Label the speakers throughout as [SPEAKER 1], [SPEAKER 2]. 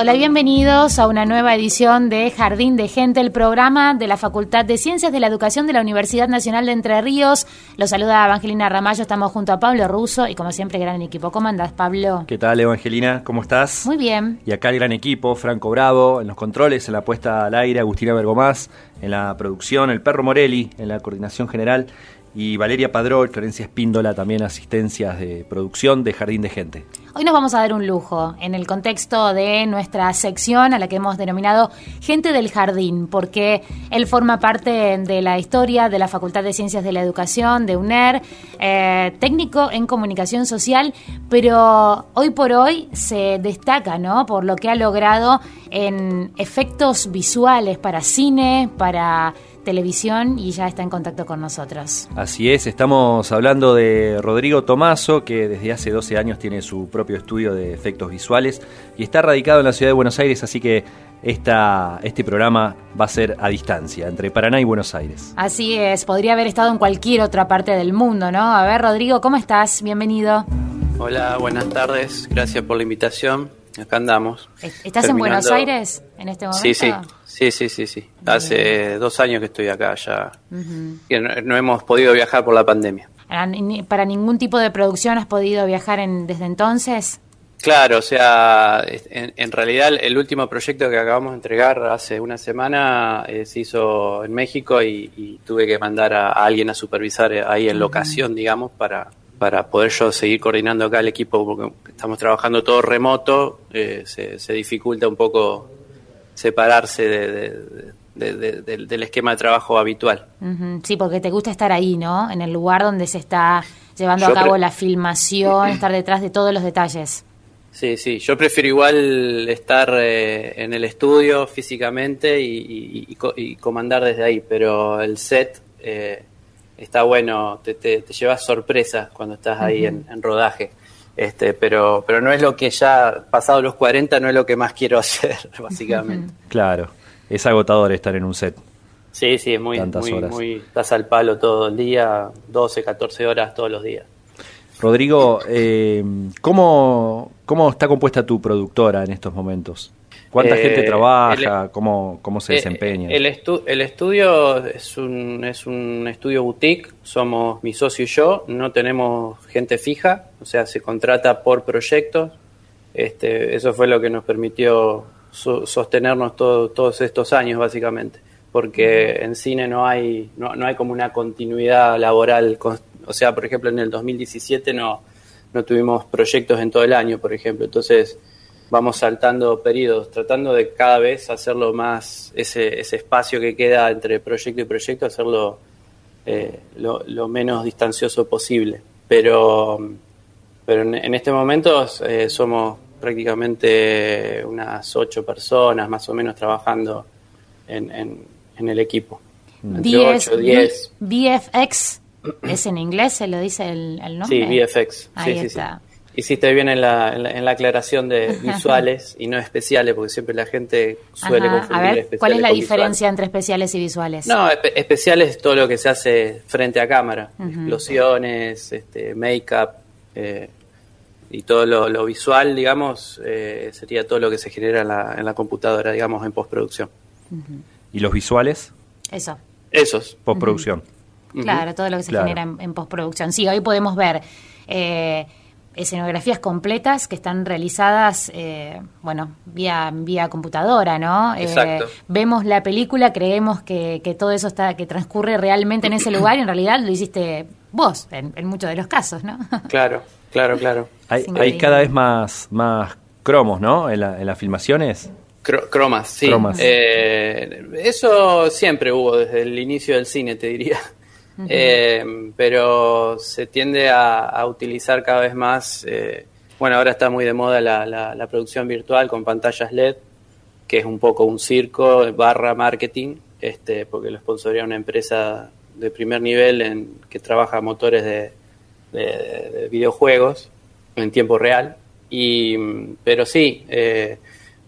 [SPEAKER 1] Hola, bienvenidos a una nueva edición de Jardín de Gente, el programa de la Facultad de Ciencias de la Educación de la Universidad Nacional de Entre Ríos. Los saluda Evangelina Ramallo, estamos junto a Pablo Russo y como siempre gran equipo. ¿Cómo andás, Pablo?
[SPEAKER 2] ¿Qué tal, Evangelina? ¿Cómo estás?
[SPEAKER 1] Muy bien.
[SPEAKER 2] Y acá el gran equipo, Franco Bravo, en los controles, en la puesta al aire, Agustina Bergomás, en la producción, el Perro Morelli, en la coordinación general, y Valeria Padrol, Florencia Espíndola, también asistencias de producción de Jardín de Gente.
[SPEAKER 1] Hoy nos vamos a dar un lujo en el contexto de nuestra sección a la que hemos denominado Gente del Jardín, porque él forma parte de la historia de la Facultad de Ciencias de la Educación, de UNER, eh, técnico en comunicación social, pero hoy por hoy se destaca ¿no? por lo que ha logrado en efectos visuales para cine, para televisión y ya está en contacto con nosotros.
[SPEAKER 2] Así es, estamos hablando de Rodrigo Tomaso, que desde hace 12 años tiene su propio estudio de efectos visuales y está radicado en la ciudad de Buenos Aires, así que esta, este programa va a ser a distancia, entre Paraná y Buenos Aires.
[SPEAKER 1] Así es, podría haber estado en cualquier otra parte del mundo, ¿no? A ver, Rodrigo, ¿cómo estás? Bienvenido.
[SPEAKER 3] Hola, buenas tardes. Gracias por la invitación. Acá andamos.
[SPEAKER 1] ¿Estás en Buenos Aires en este momento?
[SPEAKER 3] Sí, sí. Sí, sí, sí, sí. Hace dos años que estoy acá ya. Que no, no hemos podido viajar por la pandemia.
[SPEAKER 1] Para, ni- para ningún tipo de producción has podido viajar en, desde entonces.
[SPEAKER 3] Claro, o sea, en, en realidad el último proyecto que acabamos de entregar hace una semana eh, se hizo en México y, y tuve que mandar a, a alguien a supervisar eh, ahí en locación, digamos, para, para poder yo seguir coordinando acá el equipo, porque estamos trabajando todo remoto, eh, se, se dificulta un poco separarse de- de- de- de- del- esquema de trabajo habitual.
[SPEAKER 1] Sí, porque te gusta estar ahí, ¿no? En el lugar donde se está llevando
[SPEAKER 3] Yo
[SPEAKER 1] a cabo la filmación, estar detrás de todos los detalles.
[SPEAKER 3] Sí, sí, yo prefiero igual estar eh, en el estudio físicamente y, y- y co- y comandar desde ahí, pero el set eh, está bueno, te, te, te llevas sorpresas cuando estás ahí en, en rodaje. Este, pero, pero no es lo que ya, pasado los 40, no es lo que más quiero hacer, básicamente.
[SPEAKER 2] Claro, es agotador estar en un set.
[SPEAKER 3] Sí, sí, es muy, muy,
[SPEAKER 2] horas.
[SPEAKER 3] muy, estás al palo todo el día, 12, 14 horas todos los días.
[SPEAKER 2] Rodrigo, eh, ¿cómo, ¿cómo está compuesta tu productora en estos momentos? ¿Cuánta
[SPEAKER 3] Eh,
[SPEAKER 2] gente trabaja?
[SPEAKER 3] el-
[SPEAKER 2] ¿Cómo, cómo se
[SPEAKER 3] Eh,
[SPEAKER 2] desempeña?
[SPEAKER 3] El, estu- el estudio es un, es un estudio boutique, somos mi socio y yo, no tenemos gente fija, o sea, se contrata por proyectos. Este, eso fue lo que nos permitió so- sostenernos todo- todos estos años, básicamente, porque en cine no hay, no, no hay como una continuidad laboral. cons- O sea, por ejemplo, en el 2017 no, no tuvimos proyectos en todo el año, por ejemplo. Entonces, vamos saltando periodos, tratando de cada vez hacerlo más, ese, ese espacio que queda entre proyecto y proyecto, hacerlo eh, lo, lo menos distancioso posible. Pero, pero en, en este momento eh, somos prácticamente unas ocho personas más o menos trabajando en, en- en el equipo. Entre
[SPEAKER 1] 10,
[SPEAKER 3] ocho, diez.
[SPEAKER 1] VFX ¿Es en inglés? ¿Se lo dice el, el nombre?
[SPEAKER 3] Sí, VFX.
[SPEAKER 1] Ahí
[SPEAKER 3] sí, sí,
[SPEAKER 1] está.
[SPEAKER 3] sí. Hiciste bien en la, en la, en la aclaración de visuales y no especiales, porque siempre la gente suele
[SPEAKER 1] Ajá.
[SPEAKER 3] confundir
[SPEAKER 1] A ver,
[SPEAKER 3] especiales
[SPEAKER 1] ¿cuál es la
[SPEAKER 3] con
[SPEAKER 1] diferencia
[SPEAKER 3] visuales.
[SPEAKER 1] entre especiales y visuales?
[SPEAKER 3] No, espe- especiales es todo lo que se hace frente a cámara. Explosiones, este, make-up eh, y todo lo, lo visual, digamos, eh, sería todo lo que se genera en la, en la computadora, digamos, en postproducción.
[SPEAKER 2] ¿Y los visuales?
[SPEAKER 1] Eso.
[SPEAKER 3] Esos.
[SPEAKER 2] Postproducción.
[SPEAKER 1] Claro, todo lo que se
[SPEAKER 2] Claro.
[SPEAKER 1] genera en, en postproducción. Sí, hoy podemos ver eh, escenografías completas que están realizadas, eh, bueno, vía, vía computadora, ¿no? Eh,
[SPEAKER 3] Exacto.
[SPEAKER 1] vemos la película, creemos que, que todo eso está, que transcurre realmente en ese lugar y en realidad lo hiciste vos, en, en muchos de los casos, ¿no?
[SPEAKER 3] Claro, claro, claro.
[SPEAKER 2] Hay, hay cada vez más, más cromos, ¿no? En, la- en las filmaciones.
[SPEAKER 3] Cro- cromas, sí.
[SPEAKER 2] Cromas.
[SPEAKER 3] Eh, eso siempre hubo desde el inicio del cine, te diría. Eh, pero se tiende a, utilizar cada vez más. eh, bueno, ahora está muy de moda la, la- la producción virtual con pantallas LED, que es un poco un circo barra marketing, este, porque lo sponsoría una empresa de primer nivel en, que trabaja motores de, de- de videojuegos en tiempo real. Y, pero sí, eh,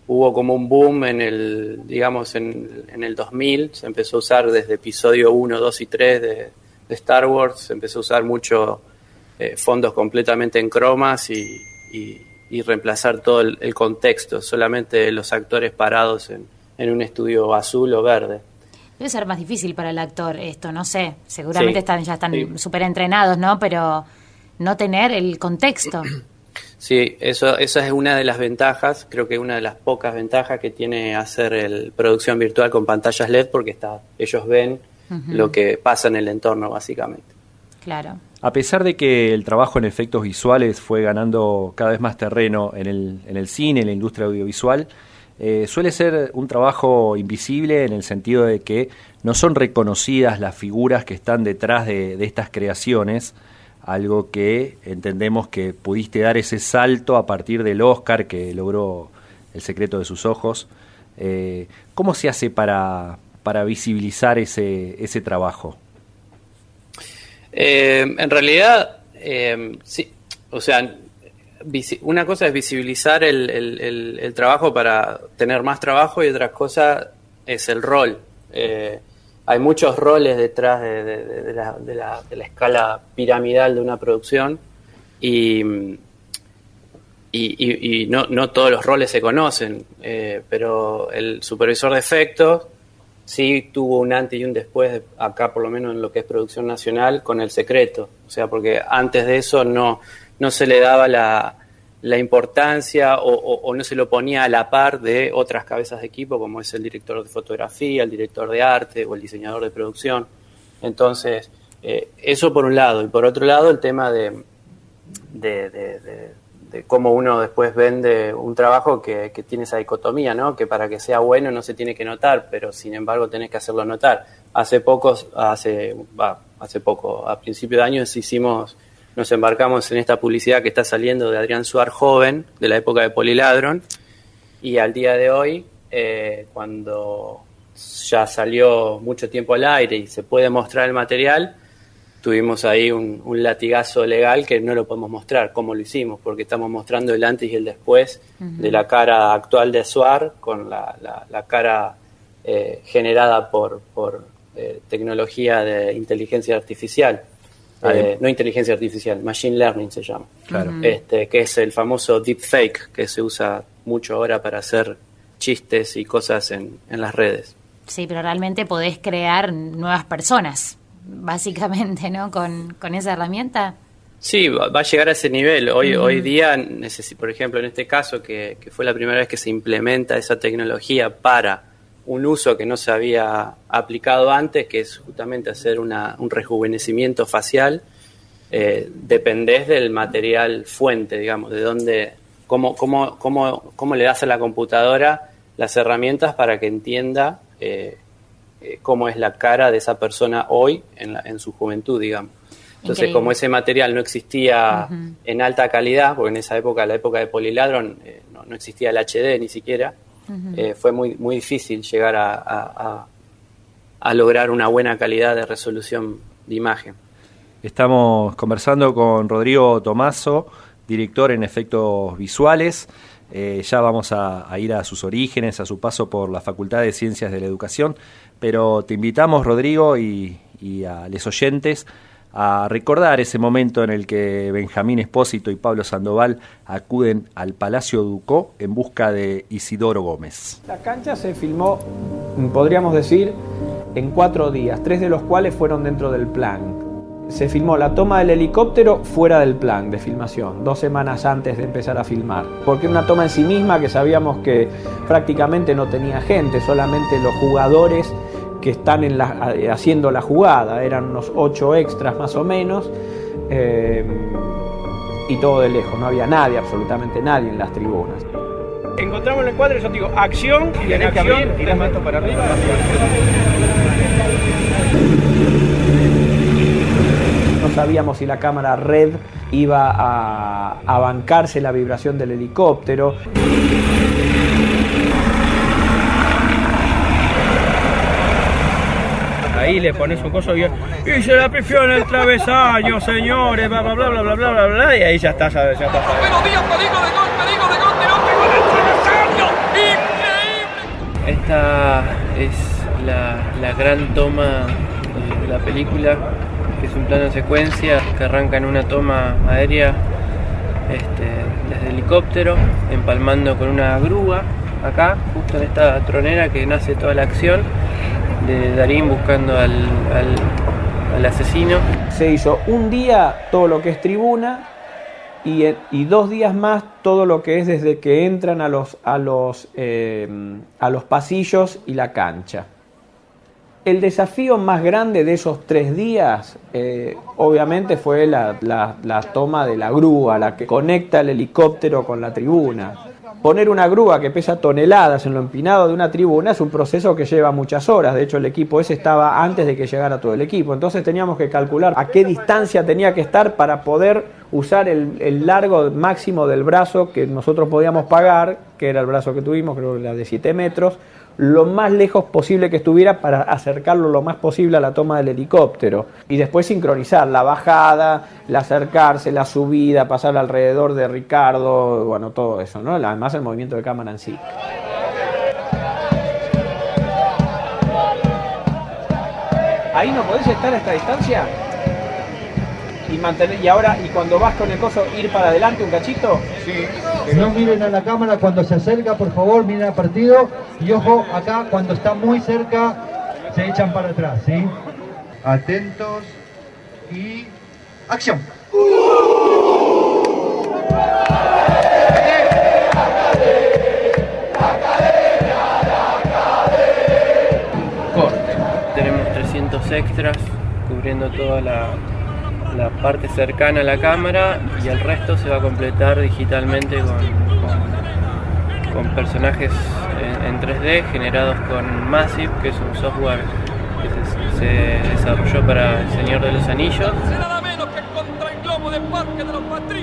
[SPEAKER 3] hubo como un boom en el, digamos, en, en el 2000, se empezó a usar desde episodio 1, 2 y 3 de, de Star Wars, se empezó a usar mucho eh, fondos completamente en cromas y, y- y reemplazar todo el, el contexto, solamente los actores parados en, en un estudio azul o verde.
[SPEAKER 1] Debe ser más difícil para el actor esto, no sé. Seguramente
[SPEAKER 3] Sí,
[SPEAKER 1] están ya están
[SPEAKER 3] sí.
[SPEAKER 1] súper entrenados, ¿no? Pero no tener el contexto.
[SPEAKER 3] Sí, eso, esa es una de las ventajas, creo que una de las pocas ventajas que tiene hacer el producción virtual con pantallas LED porque está, ellos ven lo que pasa en el entorno básicamente.
[SPEAKER 1] Claro.
[SPEAKER 2] A pesar de que el trabajo en efectos visuales fue ganando cada vez más terreno en el, en el cine, en la industria audiovisual, eh, suele ser un trabajo invisible en el sentido de que no son reconocidas las figuras que están detrás de, de estas creaciones, algo que entendemos que pudiste dar ese salto a partir del Oscar que logró El secreto de sus ojos. Eh, ¿Cómo se hace para, para visibilizar ese, ese trabajo?
[SPEAKER 3] Eh, en realidad, eh, sí, o sea, una cosa es visibilizar el, el- trabajo para tener más trabajo y otra cosa es el rol. Eh, hay muchos roles detrás de, de- la, de la- escala piramidal de una producción y, y- y- no, no todos los roles se conocen, pero el supervisor de efectos sí tuvo un antes y un después, de- acá por lo menos en lo que es producción nacional, con el secreto. O sea, porque antes de eso no, no se le daba la, la importancia o no se lo ponía a la par de otras cabezas de equipo, como es el director de fotografía, el director de arte o el diseñador de producción. Entonces, eh, eso por un lado. Y por otro lado, el tema de, de, de- de- cómo uno después vende un trabajo que, que tiene esa dicotomía, ¿no? Que para que sea bueno no se tiene que notar, pero sin embargo tenés que hacerlo notar. Hace pocos, hace, hace poco, a principio de años hicimos, nos embarcamos en esta publicidad que está saliendo de Adrián Suar joven, de la época de Poliladron, y al día de hoy, eh, cuando ya salió mucho tiempo al aire y se puede mostrar el material, tuvimos ahí un, un latigazo legal que no lo podemos mostrar cómo lo hicimos, porque estamos mostrando el antes y el después de la cara actual de Suar con la, la- la cara eh, generada por, por eh, tecnología de inteligencia artificial. Eh, no inteligencia artificial, machine learning se llama.
[SPEAKER 2] Claro.
[SPEAKER 3] Este, que es el famoso deepfake que se usa mucho ahora para hacer chistes y cosas en, en las redes.
[SPEAKER 1] Sí, pero realmente podés crear nuevas personas, básicamente, ¿no? Con, con esa herramienta.
[SPEAKER 3] Sí, va, a llegar a ese nivel. Hoy, hoy día, por ejemplo, en este caso, que, que fue la primera vez que se implementa esa tecnología para un uso que no se había aplicado antes, que es justamente hacer una- un rejuvenecimiento facial, eh, dependés del material fuente, digamos, de dónde, cómo, cómo, cómo, cómo le das a la computadora las herramientas para que entienda eh, eh, cómo es la cara de esa persona hoy en, la- en su juventud, digamos. Entonces,
[SPEAKER 1] Increíble.
[SPEAKER 3] como ese material no existía en alta calidad, porque en esa época, la época de Poliladron, eh, no, no existía el HD ni siquiera, eh, fue muy, muy difícil llegar a, a- a- a lograr una buena calidad de resolución de imagen.
[SPEAKER 2] Estamos conversando con Rodrigo Tomaso, director en efectos visuales. Eh, ya vamos a, ir a sus orígenes, a su paso por la Facultad de Ciencias de la Educación, pero te invitamos, Rodrigo, y, a los oyentes a recordar ese momento en el que Benjamín Espósito y Pablo Sandoval acuden al Palacio Ducó en busca de Isidoro Gómez.
[SPEAKER 4] La cancha se filmó, podríamos decir, en cuatro días, tres de los cuales fueron dentro del plan se filmó la toma del helicóptero fuera del plan de filmación, dos semanas antes de empezar a filmar. Porque una toma en sí misma que sabíamos que prácticamente no tenía gente, solamente los jugadores que están en la, haciendo la jugada, eran unos ocho extras más o menos, eh, y todo de lejos, no había nadie, absolutamente nadie en las tribunas. Encontramos el cuadro y yo digo, acción, y en acción, para arriba sabíamos si la cámara red iba a, bancarse la vibración del helicóptero. Ahí le pones un coso y, y se la pifió en el travesaño, señores, bla bla bla bla bla bla bla y ahí ya está, ya, está. Pero Díaz, peligro de gol, peligro de gol, tiró el travesaño,
[SPEAKER 5] increíble. Esta es la, la gran toma de la película que es un plano de secuencia que arranca en una toma aérea este, desde helicóptero, empalmando con una grúa acá, justo en esta tronera que nace toda la acción de Darín buscando al, asesino.
[SPEAKER 4] Se hizo un día todo lo que es tribuna y, y, dos días más todo lo que es desde que entran a los, a los, eh, a los pasillos y la cancha. El desafío más grande de esos tres días, eh, obviamente, fue la, toma de la grúa, la que conecta el helicóptero con la tribuna. Poner una grúa que pesa toneladas en lo empinado de una tribuna es un proceso que lleva muchas horas. De hecho, el equipo ese estaba antes de que llegara todo el equipo. Entonces teníamos que calcular a qué distancia tenía que estar para poder usar el, el largo máximo del brazo que nosotros podíamos pagar, que era el brazo que tuvimos, creo que era de 7 metros, lo más lejos posible que estuviera para acercarlo lo más posible a la toma del helicóptero y después sincronizar la bajada, el acercarse, la subida, pasar alrededor de Ricardo, bueno, todo eso, ¿no? Además el movimiento de cámara en sí. Ahí no podés estar a esta distancia y mantener y ahora y cuando vas con el coso ir para adelante un cachito.
[SPEAKER 6] Sí. Que no miren a la cámara cuando se acerca, por favor, miren al partido y ojo acá cuando está muy cerca se echan para atrás, ¿sí? Atentos y acción.
[SPEAKER 5] Corte. Tenemos 300 extras cubriendo toda la, la parte cercana a la cámara y el resto se va a completar digitalmente con, con, personajes en, 3D generados con Massive, que es un software que se, desarrolló para El Señor de los Anillos.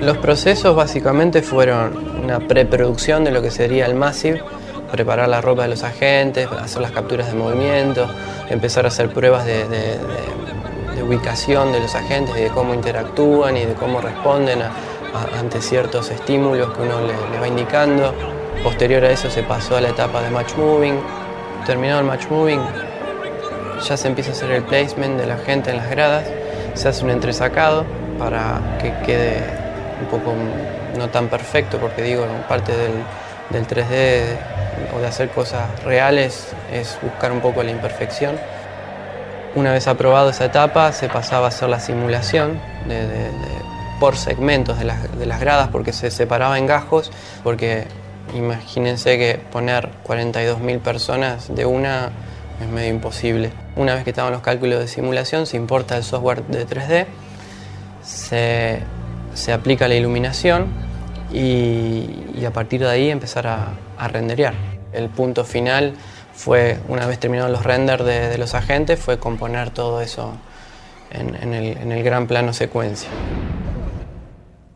[SPEAKER 5] Los procesos básicamente fueron una preproducción de lo que sería el Massive, preparar la ropa de los agentes, hacer las capturas de movimiento, empezar a hacer pruebas de de ubicación de los agentes y de cómo interactúan y de cómo responden ante ciertos estímulos que uno le, va indicando. Posterior a eso se pasó a la etapa de match moving. Terminado el match moving, ya se empieza a hacer el placement de la gente en las gradas, se hace un entresacado para que quede un poco no tan perfecto, porque digo, parte del, del 3D o de hacer cosas reales es buscar un poco la imperfección. Una vez aprobado esa etapa, se pasaba a hacer la simulación por segmentos de las, gradas, porque se separaba en gajos, porque imagínense que poner 42.000 personas de una es medio imposible. Una vez que estaban los cálculos de simulación, se importa el software de 3D, se, aplica la iluminación y, a partir de ahí empezar a, a renderear. El punto final fue, una vez terminados los renders de, los agentes, fue componer todo eso en, el, en el gran plano secuencia.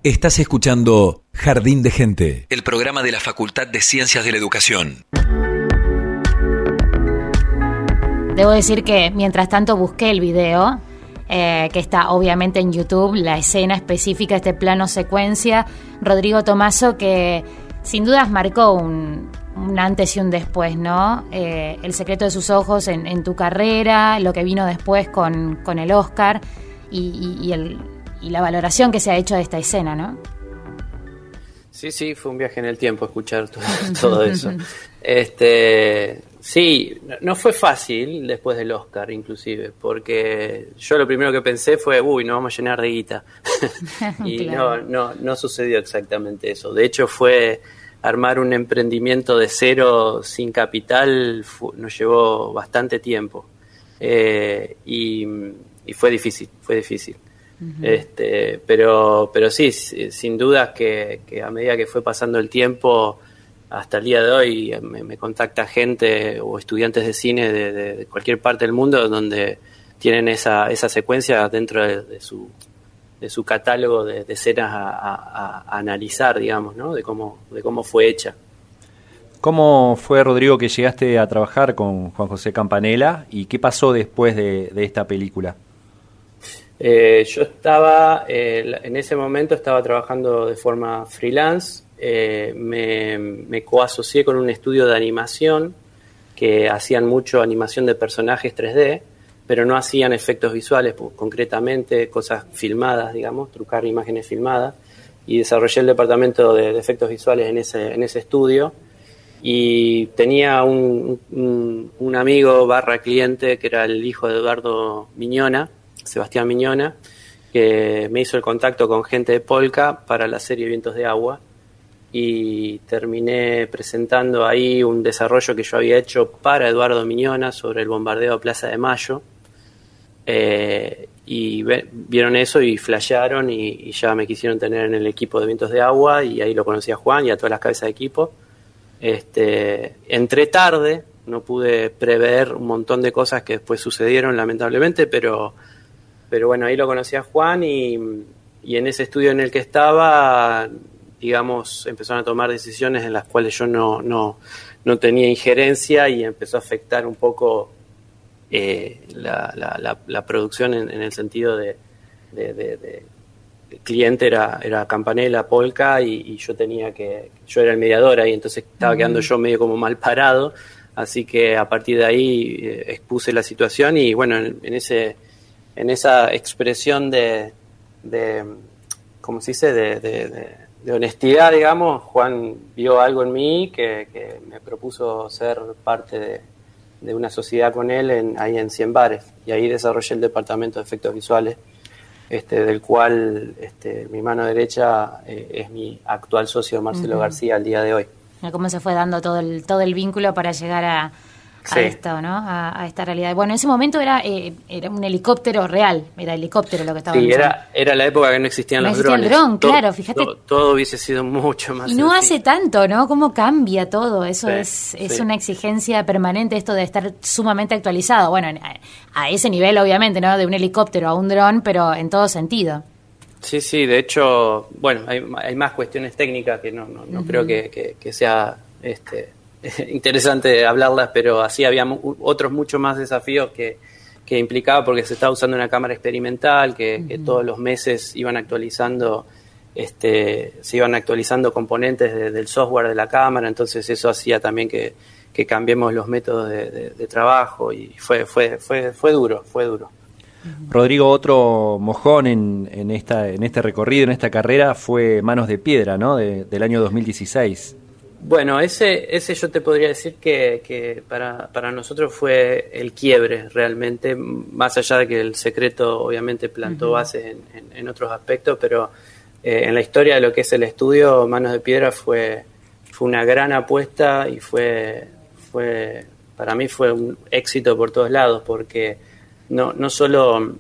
[SPEAKER 7] Estás escuchando Jardín de Gente, el programa de la Facultad de Ciencias de la Educación.
[SPEAKER 1] Debo decir que mientras tanto busqué el video eh, que está obviamente en YouTube, la escena específica, este plano secuencia. Rodrigo Tomaso, que sin dudas marcó un, antes y un después, ¿no? Eh, el secreto de sus ojos en, tu carrera, lo que vino después con, el Oscar y, el, y la valoración que se ha hecho de esta escena, ¿no?
[SPEAKER 3] Sí, sí, fue un viaje en el tiempo escuchar todo, eso. este, sí, no fue fácil después del Oscar, inclusive, porque yo lo primero que pensé fue, uy, nos vamos a llenar de guita. y no, no, no sucedió exactamente eso. De hecho, fue armar un emprendimiento de cero sin capital, nos llevó bastante tiempo. Eh, y fue difícil, fue difícil este, pero, pero sí, sin duda que, a medida que fue pasando el tiempo, hasta el día de hoy me, contacta gente o estudiantes de cine de, cualquier parte del mundo donde tienen esa, esa secuencia dentro de, su, de su catálogo de, escenas a, analizar, digamos, ¿no? de, cómo, de cómo fue hecha.
[SPEAKER 2] ¿Cómo fue, Rodrigo, que llegaste a trabajar con Juan José Campanella y qué pasó después de esta película?
[SPEAKER 3] Eh, yo estaba, eh, en ese momento estaba trabajando de forma freelance, eh, me, me coasocié con un estudio de animación que hacían mucho animación de personajes 3D, pero no hacían efectos visuales, pues, concretamente cosas filmadas, digamos, trucar imágenes filmadas, y desarrollé el departamento de, efectos visuales en ese, en ese estudio. Y tenía un, un, amigo barra cliente que era el hijo de Eduardo Miñona, Sebastián Miñona, que me hizo el contacto con gente de Polka para la serie Vientos de Agua. Y terminé presentando ahí un desarrollo que yo había hecho para Eduardo Miñona sobre el bombardeo a Plaza de Mayo. Eh, y vieron eso y flashearon y, ya me quisieron tener en el equipo de Vientos de Agua y ahí lo conocí a Juan y a todas las cabezas de equipo. Este, entré tarde, no pude prever un montón de cosas que después sucedieron lamentablemente, pero pero bueno, ahí lo conocí a Juan y, en ese estudio en el que estaba, digamos, empezaron a tomar decisiones en las cuales yo no, no, no tenía injerencia y empezó a afectar un poco eh, la, la, producción en, el sentido de, el cliente era, era Campanella, Polka y, yo tenía que, yo era el mediador ahí, entonces estaba quedando yo medio como mal parado, así que a partir de ahí eh, expuse la situación y bueno, en ese en esa expresión de, de ¿cómo se dice?, de, honestidad, digamos, Juan vio algo en mí que, me propuso ser parte de, una sociedad con él en, ahí en Cien Bares. Y ahí desarrollé el departamento de efectos visuales, este, del cual este, mi mano derecha eh, es mi actual socio Marcelo García al día de hoy.
[SPEAKER 1] ¿Cómo se fue dando todo el, todo el vínculo para llegar a, a esto, ¿no? A, esta realidad. Bueno, en ese momento era, eh, era un helicóptero real, era helicóptero lo que estaba
[SPEAKER 3] Sí, era, era la época que no existían los drones.
[SPEAKER 1] el dron, claro, fíjate.
[SPEAKER 3] Todo, hubiese sido mucho más
[SPEAKER 1] Y no hace tanto, ¿no? Cómo cambia todo, eso es, es una exigencia permanente esto de estar sumamente actualizado. Bueno, a, ese nivel obviamente, ¿no? De un helicóptero a un dron, pero en todo sentido.
[SPEAKER 3] Sí, sí, de hecho, bueno, hay, hay más cuestiones técnicas que no, no, creo que, que, que sea este, interesante hablarlas, pero así había otros muchos más desafíos que, que implicaba porque se estaba usando una cámara experimental, que, todos los meses iban actualizando, este, se iban actualizando componentes del software de la cámara, entonces eso hacía también que, que cambiemos los métodos de, trabajo y fue, fue, fue, fue duro, fue duro.
[SPEAKER 2] Rodrigo, otro mojón en, en, esta, en este recorrido, en esta carrera, fue Manos de Piedra, ¿no? del año 2016.
[SPEAKER 3] Bueno, ese, ese yo te podría decir que, que para, para, nosotros fue el quiebre realmente, más allá de que el secreto obviamente plantó bases en, en, otros aspectos, pero eh, en la historia de lo que es el estudio, Manos de Piedra fue, fue una gran apuesta y fue, fue, para mí fue un éxito por todos lados, porque no, no solo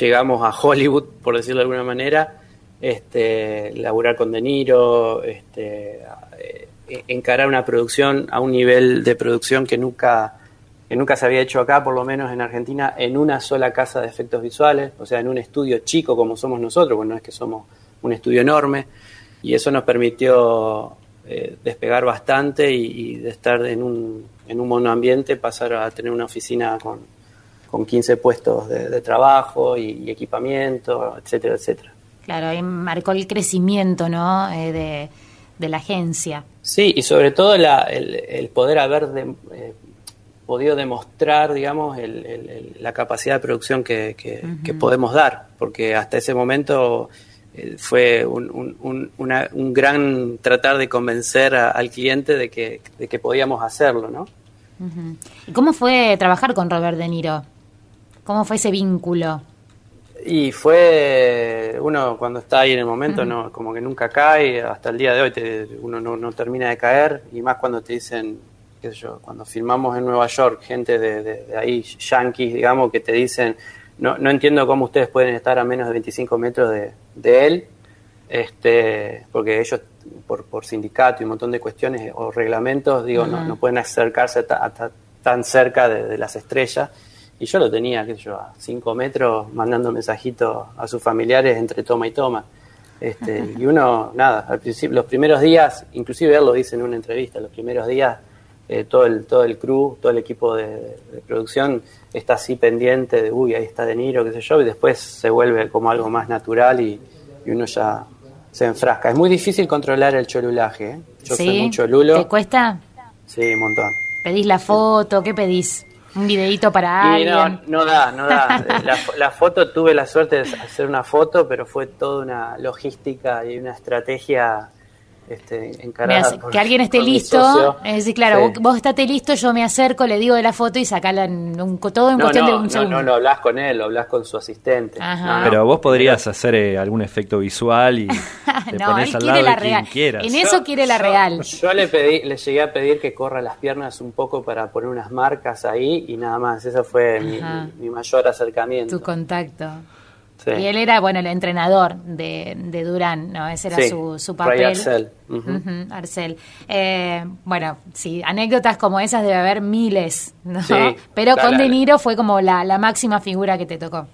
[SPEAKER 3] llegamos a Hollywood, por decirlo de alguna manera, este, laburar con De Niro, este, eh, encarar una producción a un nivel de producción que nunca, que nunca se había hecho acá, por lo menos en Argentina, en una sola casa de efectos visuales, o sea, en un estudio chico como somos nosotros, bueno, no es que somos un estudio enorme, y eso nos permitió eh, despegar bastante y, de estar en un, en un monoambiente pasar a tener una oficina con, con 15 puestos de, trabajo y, y equipamiento, etcétera, etcétera.
[SPEAKER 1] Claro, ahí marcó el crecimiento, ¿no? Eh, de, de la agencia.
[SPEAKER 3] Sí, y sobre todo la- el, el poder haber de- eh, podido demostrar, digamos, el- el- el- la capacidad de producción que, que- que podemos dar, porque hasta ese momento eh, fue un, un- un- una- un gran tratar de convencer a- al cliente de que, de que podíamos hacerlo, ¿no?
[SPEAKER 1] ¿Y cómo fue trabajar con Robert De Niro? ¿Cómo fue ese vínculo?
[SPEAKER 3] Y fue uno cuando está ahí en el momento, no, como que nunca cae, hasta el día de hoy te- uno no, no termina de caer, y más cuando te dicen, qué sé yo, cuando filmamos en Nueva York, gente de, de- de ahí, yankees, digamos, que te dicen, no, no entiendo cómo ustedes pueden estar a menos de 25 metros de, de él, este, porque ellos, por, por sindicato y un montón de cuestiones o reglamentos, digo, no, pueden acercarse ta- ta- tan cerca de, de las estrellas. Y yo lo tenía, qué sé yo, a 5 metros, mandando mensajitos a sus familiares entre toma y toma. Este, y uno, nada, al principio, los primeros días, inclusive él lo dice en una entrevista, los primeros días eh, todo, el, todo el crew, todo el equipo de, de producción está así pendiente de, uy, ahí está De Niro, qué sé yo, y después se vuelve como algo más natural y, y uno ya se enfrasca. Es muy difícil controlar el cholulaje, ¿eh? Yo soy mucho lulo.
[SPEAKER 1] ¿Te cuesta?
[SPEAKER 3] Sí, un montón.
[SPEAKER 1] ¿Pedís la foto? ¿Qué pedís? ¿Un videito para
[SPEAKER 3] Y
[SPEAKER 1] alguien?
[SPEAKER 3] no, no da, no da. La, la foto, tuve la suerte de hacer una foto, pero fue toda una logística y una estrategia este, encarada. Por-
[SPEAKER 1] que alguien esté listo, es decir, claro,
[SPEAKER 3] Sí.
[SPEAKER 1] vos, vos estate listo, yo me acerco, le digo de la foto y sacala en un, todo en
[SPEAKER 3] No,
[SPEAKER 1] cuestión
[SPEAKER 3] no,
[SPEAKER 1] de un
[SPEAKER 3] no,
[SPEAKER 1] segundo.
[SPEAKER 3] no lo hablas con él, lo hablas con su asistente.
[SPEAKER 1] Ajá.
[SPEAKER 3] No, no.
[SPEAKER 2] Pero vos podrías hacer eh, algún efecto visual y te
[SPEAKER 1] no,
[SPEAKER 2] pones
[SPEAKER 1] él
[SPEAKER 2] al
[SPEAKER 1] quiere
[SPEAKER 2] lado
[SPEAKER 1] la
[SPEAKER 2] de quien
[SPEAKER 1] real.
[SPEAKER 2] quieras.
[SPEAKER 1] En eso quiere la
[SPEAKER 3] yo,
[SPEAKER 1] real.
[SPEAKER 3] Yo le pedí, le llegué a pedir que corra las piernas un poco para poner unas marcas ahí y nada más. Eso fue mi,
[SPEAKER 1] Ajá.
[SPEAKER 3] mi- mi mayor acercamiento.
[SPEAKER 1] Tu contacto.
[SPEAKER 3] Sí.
[SPEAKER 1] Y él era, bueno, el entrenador de, de Durán, ¿no? Ese era
[SPEAKER 3] Sí,
[SPEAKER 1] su, su
[SPEAKER 3] Ray
[SPEAKER 1] papel.
[SPEAKER 3] Arcel. Ujú.
[SPEAKER 1] Ujú, Arcel. Eh, bueno, sí, anécdotas como esas debe haber miles, ¿no?
[SPEAKER 3] Sí,
[SPEAKER 1] Pero con De Niro fue como la, la máxima figura que te tocó.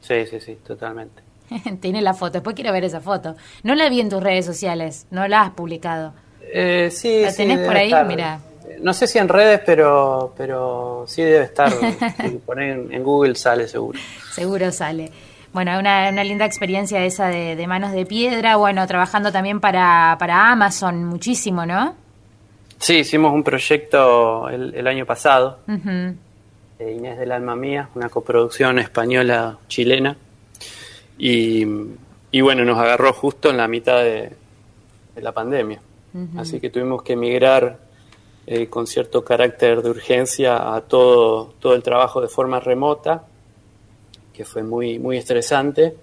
[SPEAKER 3] Sí, sí, sí, totalmente.
[SPEAKER 1] Tiene la foto, después quiero ver esa foto. No la vi en tus redes sociales, no la has publicado.
[SPEAKER 3] Eh, sí,
[SPEAKER 1] ¿La tenés por ahí?
[SPEAKER 3] estar.
[SPEAKER 1] Mirá.
[SPEAKER 3] No sé si en redes, pero, pero sí debe estar. si poner en Google sale seguro.
[SPEAKER 1] Seguro sale. Bueno, una, una linda experiencia esa de, de manos de piedra. Bueno, trabajando también para, para Amazon muchísimo, ¿no?
[SPEAKER 3] Sí, hicimos un proyecto el, el año pasado, de Inés del Alma Mía, una coproducción española-chilena. Y, y bueno, nos agarró justo en la mitad de, de la pandemia. Así que tuvimos que migrar eh, con cierto carácter de urgencia a todo, todo el trabajo de forma remota, que fue muy, muy estresante,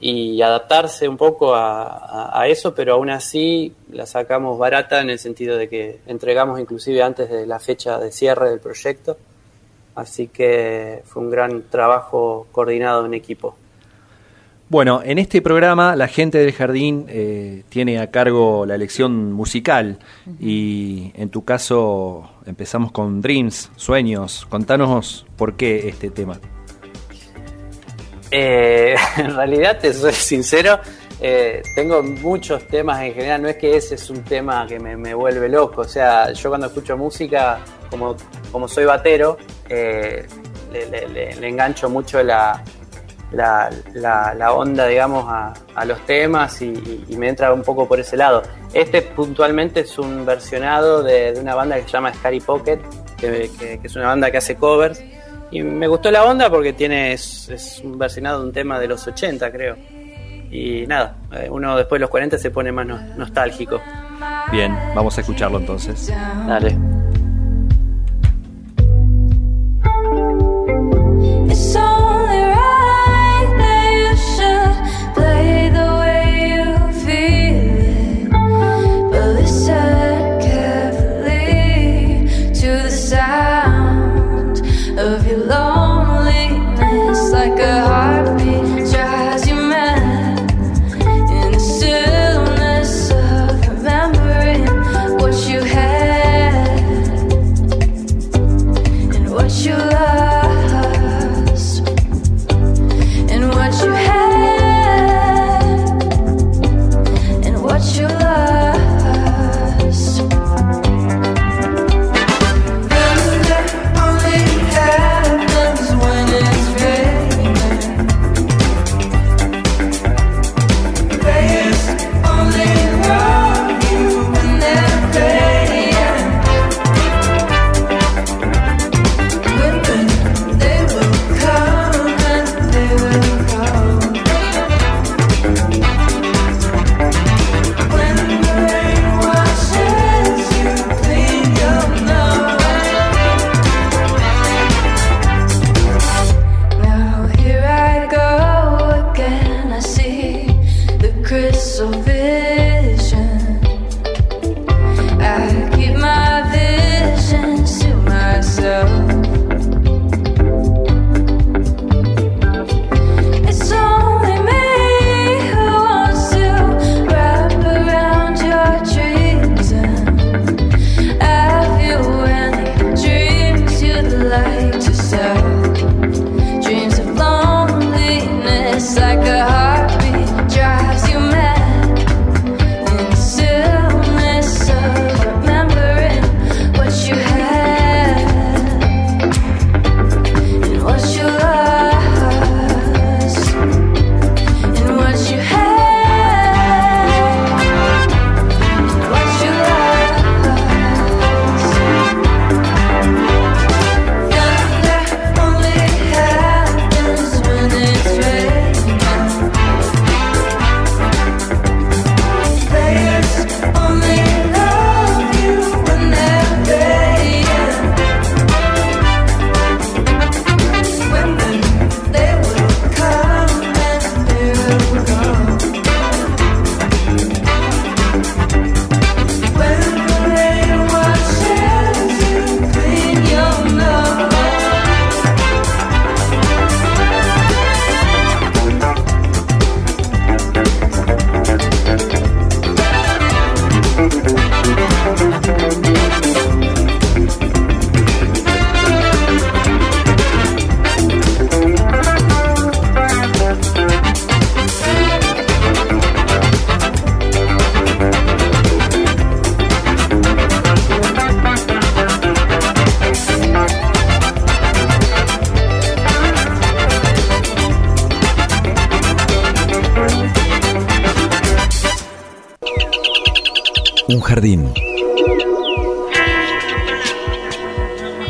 [SPEAKER 3] y adaptarse un poco a, a- a eso, pero aún así la sacamos barata en el sentido de que entregamos inclusive antes de la fecha de cierre del proyecto, así que fue un gran trabajo coordinado en equipo.
[SPEAKER 2] Bueno, en este programa la gente del jardín eh, tiene a cargo la elección musical y en tu caso empezamos con Dreams, Sueños. Contanos por qué este tema.
[SPEAKER 3] Eh, en realidad, te soy sincero, eh, tengo muchos temas en general, no es que ese es un tema que me, me vuelve loco, o sea, yo cuando escucho música, como, como soy batero, eh, le, engancho mucho la, la, la- onda, digamos, a, a los temas y, me entra un poco por ese lado. Este puntualmente es un versionado de, de una banda que se llama Scary Pocket, que, que- que es una banda que hace covers. Y me gustó la onda porque tiene es, es un versionado de un tema de los 80, creo. Y nada, eh, uno después de los 40 se pone más no- nostálgico.
[SPEAKER 2] Bien, vamos a escucharlo entonces.
[SPEAKER 3] Dale.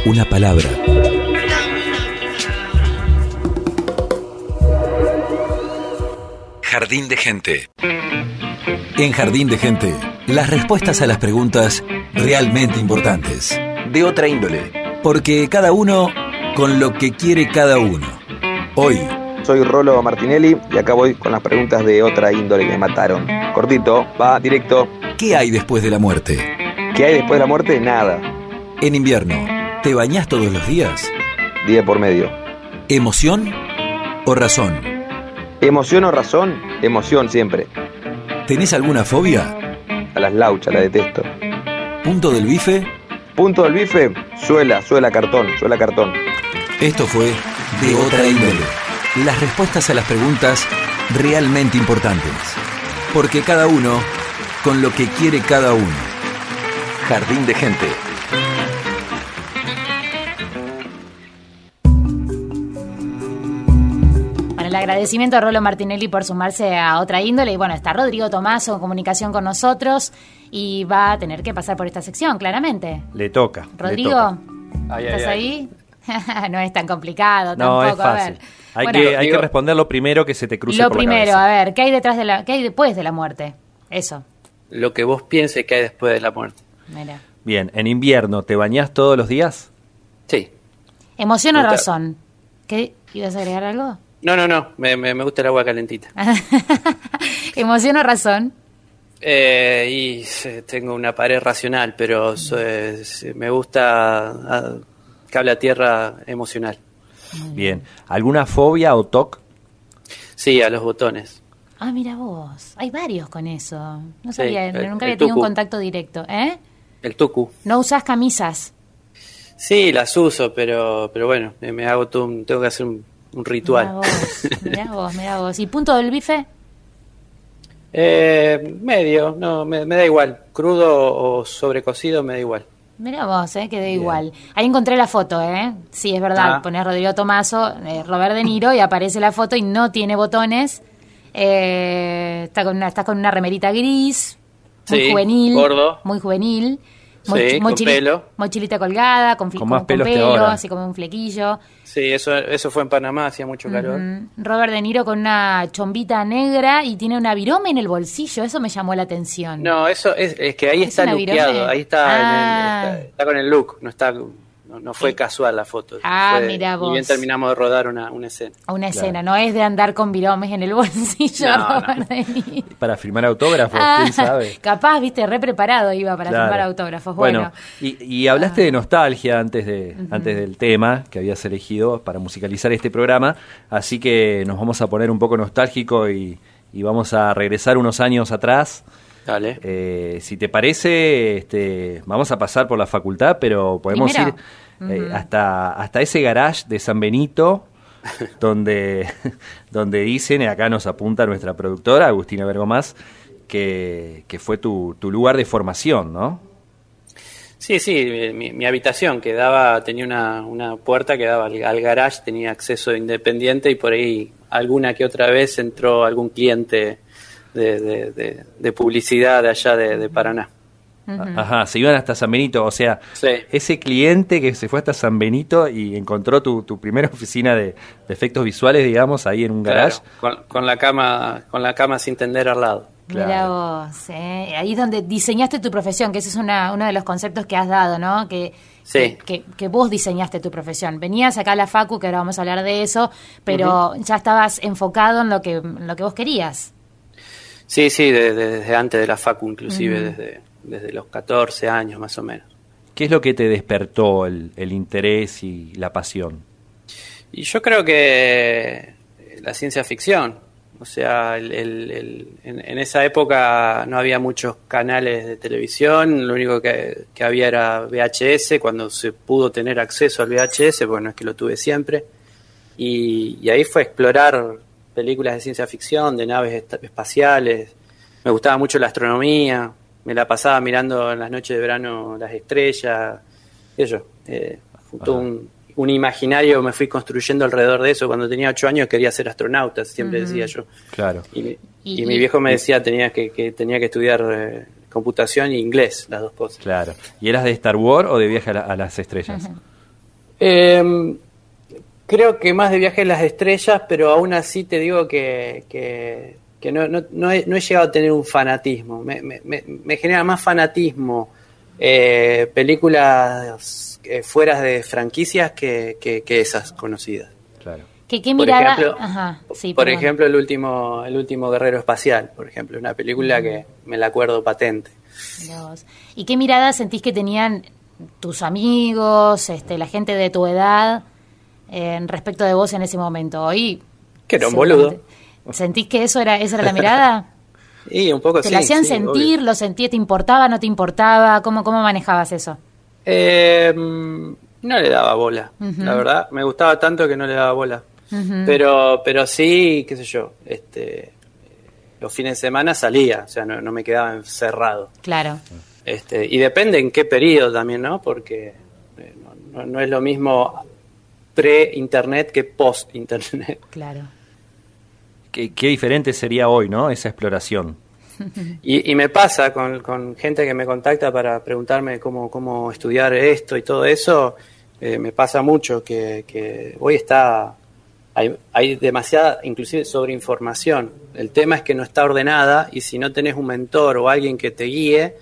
[SPEAKER 7] Una palabra. Jardín de gente. En Jardín de gente, las respuestas a las preguntas realmente importantes. De otra índole. Porque cada uno con lo que quiere cada uno. Hoy,
[SPEAKER 8] Soy Rolo Martinelli y acá voy con las preguntas de otra índole que me mataron. Cortito, va directo.
[SPEAKER 7] ¿qué hay después de la muerte?
[SPEAKER 8] ¿Qué hay después de la muerte? Nada.
[SPEAKER 7] En invierno, ¿te bañás todos los días?
[SPEAKER 8] Día por medio.
[SPEAKER 7] ¿Emoción o razón?
[SPEAKER 8] ¿Emoción o razón? Emoción siempre.
[SPEAKER 7] ¿Tenés alguna fobia?
[SPEAKER 8] A las lauchas, la detesto.
[SPEAKER 7] ¿Punto del bife?
[SPEAKER 8] Punto del bife, suela, suela cartón, suela cartón.
[SPEAKER 7] Esto fue De Otra Índole. Las respuestas a las preguntas realmente importantes. Porque cada uno con lo que quiere cada uno. Jardín de gente.
[SPEAKER 1] Agradecimiento a Rolo Martinelli por sumarse a otra índole. Y bueno, está Rodrigo Tomaso en comunicación con nosotros y va a tener que pasar por esta sección, claramente.
[SPEAKER 2] Le toca. le
[SPEAKER 1] Rodrigo,
[SPEAKER 2] toca.
[SPEAKER 3] Ay, ay,
[SPEAKER 1] ¿estás
[SPEAKER 3] ay.
[SPEAKER 1] ahí? no es tan complicado
[SPEAKER 2] No,
[SPEAKER 1] tampoco.
[SPEAKER 2] es
[SPEAKER 1] A
[SPEAKER 2] fácil.
[SPEAKER 1] ver.
[SPEAKER 2] Hay,
[SPEAKER 1] Bueno,
[SPEAKER 2] que, hay que responder lo primero que se te cruce
[SPEAKER 1] lo
[SPEAKER 2] por
[SPEAKER 1] primero,
[SPEAKER 2] la
[SPEAKER 1] a ver, ¿qué hay detrás de la, qué hay después de la muerte? Eso,
[SPEAKER 3] Lo que vos pienses que hay después de la muerte.
[SPEAKER 1] mira.
[SPEAKER 2] Bien, en invierno, ¿te bañás todos los días?
[SPEAKER 3] Sí.
[SPEAKER 1] ¿Emoción o razón? ¿Qué? ¿Ibas a agregar algo?
[SPEAKER 3] No, no, no. Me, me, me gusta el agua calentita.
[SPEAKER 1] ¿Emoción o razón?
[SPEAKER 3] Eh, y eh, tengo una pared racional, pero eh, me gusta ah, cable a tierra emocional.
[SPEAKER 2] Bien. ¿Alguna fobia o TOC?
[SPEAKER 3] Sí, a los botones.
[SPEAKER 1] Ah, mira vos, hay varios con eso. No
[SPEAKER 3] Sí,
[SPEAKER 1] sabía,
[SPEAKER 3] el-
[SPEAKER 1] nunca había tenido un contacto directo. ¿Eh?
[SPEAKER 3] El tucu.
[SPEAKER 1] No usás camisas.
[SPEAKER 3] Sí, las uso, pero, pero bueno, me, me hago todo un- tengo que hacer un, un
[SPEAKER 1] Mirá
[SPEAKER 3] ritual.
[SPEAKER 1] vos, mirá vos, mirá vos. ¿Y punto del bife?
[SPEAKER 3] Eh, medio, no, me, me da igual. Crudo o sobrecocido me da igual.
[SPEAKER 1] Mirá vos, eh, quedé igual. Ahí encontré la foto, ¿eh? Sí, es verdad.
[SPEAKER 3] Ah.
[SPEAKER 1] Ponés Rodrigo Tomaso, eh, Robert De Niro y aparece la foto y no tiene botones. Eh, está con una, está con una remerita gris, muy
[SPEAKER 3] Sí,
[SPEAKER 1] juvenil.
[SPEAKER 3] gordo.
[SPEAKER 1] Muy juvenil.
[SPEAKER 3] Sí, con pelo.
[SPEAKER 1] Mochilita colgada, con,
[SPEAKER 2] Con más
[SPEAKER 1] con
[SPEAKER 2] pelos que
[SPEAKER 1] pelo,
[SPEAKER 2] ahora.
[SPEAKER 1] así como un flequillo.
[SPEAKER 3] Sí, eso, eso fue en Panamá, hacía mucho calor.
[SPEAKER 1] Mm, Robert De Niro con una chombita negra y tiene una virome en el bolsillo. Eso me llamó la atención.
[SPEAKER 3] No, eso es, es que ahí
[SPEAKER 1] ¿Es
[SPEAKER 3] está luqueado, ahí está, en el-
[SPEAKER 1] Ah.
[SPEAKER 3] está, está con el look, no está no, no fue casual la foto.
[SPEAKER 1] Ah,
[SPEAKER 3] Fue-
[SPEAKER 1] mirá
[SPEAKER 3] Y bien
[SPEAKER 1] vos.
[SPEAKER 3] terminamos de rodar una, una escena.
[SPEAKER 1] Una escena, no es de andar con viromes en el bolsillo,
[SPEAKER 3] No.
[SPEAKER 2] Para firmar autógrafos,
[SPEAKER 1] Ah,
[SPEAKER 2] quién sabe.
[SPEAKER 1] Capaz, viste, re preparado iba para
[SPEAKER 2] Claro.
[SPEAKER 1] firmar autógrafos. Bueno, Ah.
[SPEAKER 2] y, y hablaste de nostalgia antes, de, antes del tema que habías elegido para musicalizar este programa, así que nos vamos a poner un poco nostálgico y, y vamos a regresar unos años atrás.
[SPEAKER 3] Dale.
[SPEAKER 2] Eh, si te parece, este, vamos a pasar por la facultad, pero podemos
[SPEAKER 1] Primero.
[SPEAKER 2] ir eh, hasta, hasta ese garage de San Benito, donde, donde dicen, y acá nos apunta nuestra productora, Agustina Bergomás, que, que fue tu, tu lugar de formación, ¿no?
[SPEAKER 3] Sí, sí, mi, mi habitación que daba, tenía una, una puerta que daba al, al garage, tenía acceso independiente y por ahí alguna que otra vez entró algún cliente de, de- de- de publicidad de allá de, Paraná.
[SPEAKER 2] Ajá, se iban hasta San Benito, o sea,
[SPEAKER 3] Sí.
[SPEAKER 2] ese cliente que se fue hasta San Benito y encontró tu, tu primera oficina de, de efectos visuales, digamos, ahí en un garage.
[SPEAKER 3] Claro, con, con la cama, con la cama sin tender al lado.
[SPEAKER 1] mira
[SPEAKER 2] claro.
[SPEAKER 1] vos, eh. ahí es donde diseñaste tu profesión, que ese es una, uno de los conceptos que has dado, ¿no? Que,
[SPEAKER 3] Sí.
[SPEAKER 1] que, que vos diseñaste tu profesión. Venías acá a la Facu, que ahora vamos a hablar de eso, pero ya estabas enfocado en lo que, en lo que vos querías.
[SPEAKER 3] Sí, sí, de- de- desde antes de la facu, inclusive desde, desde los 14 años más o menos.
[SPEAKER 2] ¿Qué es lo que te despertó el, el interés y la pasión?
[SPEAKER 3] Y yo creo que la ciencia ficción, o sea, el- el- el- en, en esa época no había muchos canales de televisión, lo único que, que había era VHS, cuando se pudo tener acceso al VHS, porque no es que lo tuve siempre, y, y ahí fue explorar películas de ciencia ficción, de naves espaciales, me gustaba mucho la astronomía, me la pasaba mirando en las noches de verano las estrellas, eso, eh, un, un imaginario me fui construyendo alrededor de eso. Cuando tenía ocho años quería ser astronauta, siempre decía yo.
[SPEAKER 2] Claro.
[SPEAKER 3] Y, mi-
[SPEAKER 1] Y-
[SPEAKER 3] y mi
[SPEAKER 1] y-
[SPEAKER 3] viejo me decía tenía que, que tenía que estudiar eh, computación e inglés, las dos cosas.
[SPEAKER 2] Claro. ¿Y eras de Star Wars o de Viaje a, la- a las Estrellas?
[SPEAKER 3] Eh, creo que más de viaje a las estrellas, pero aún así te digo que, que, que no, no, no he, no he llegado a tener un fanatismo. Me, me- me- me genera más fanatismo eh, películas eh, fuera de franquicias que, que- que esas conocidas.
[SPEAKER 2] Claro.
[SPEAKER 1] ¿Qué, qué
[SPEAKER 3] Por
[SPEAKER 1] mirada?
[SPEAKER 3] ejemplo-
[SPEAKER 1] Ajá, sí,
[SPEAKER 3] por ejemplo, el último, el último Guerrero Espacial, por ejemplo, una película que me la acuerdo patente.
[SPEAKER 1] ¿Y qué mirada sentís que tenían tus amigos, este, la gente de tu edad, eh, respecto de vos en ese momento? Hoy.
[SPEAKER 3] Que era un boludo.
[SPEAKER 1] ¿Sentís que eso era, esa era la mirada?
[SPEAKER 3] Y un poco
[SPEAKER 1] ¿Te
[SPEAKER 3] sí,
[SPEAKER 1] la hacían
[SPEAKER 3] sí,
[SPEAKER 1] sentir?
[SPEAKER 3] obvio.
[SPEAKER 1] ¿Lo sentías? ¿Te importaba? ¿No te importaba? ¿Cómo, cómo manejabas eso?
[SPEAKER 3] Eh, no le daba bola, la verdad. Me gustaba tanto que no le daba bola. Pero, pero sí, qué sé yo, este, los fines de semana salía, o sea, no, no me quedaba encerrado.
[SPEAKER 1] Claro.
[SPEAKER 3] Este, y depende en qué periodo también, ¿no? Porque eh, no, no- no es lo mismo pre-internet que post-internet.
[SPEAKER 1] Claro.
[SPEAKER 2] ¿Qué, diferente sería hoy, ¿no? Esa exploración.
[SPEAKER 3] Y, y me pasa con, con gente que me contacta para preguntarme cómo, cómo estudiar esto y todo eso, eh, me pasa mucho que, que hoy está, hay, hay demasiada, inclusive sobreinformación. El tema es que no está ordenada y si no tenés un mentor o alguien que te guíe,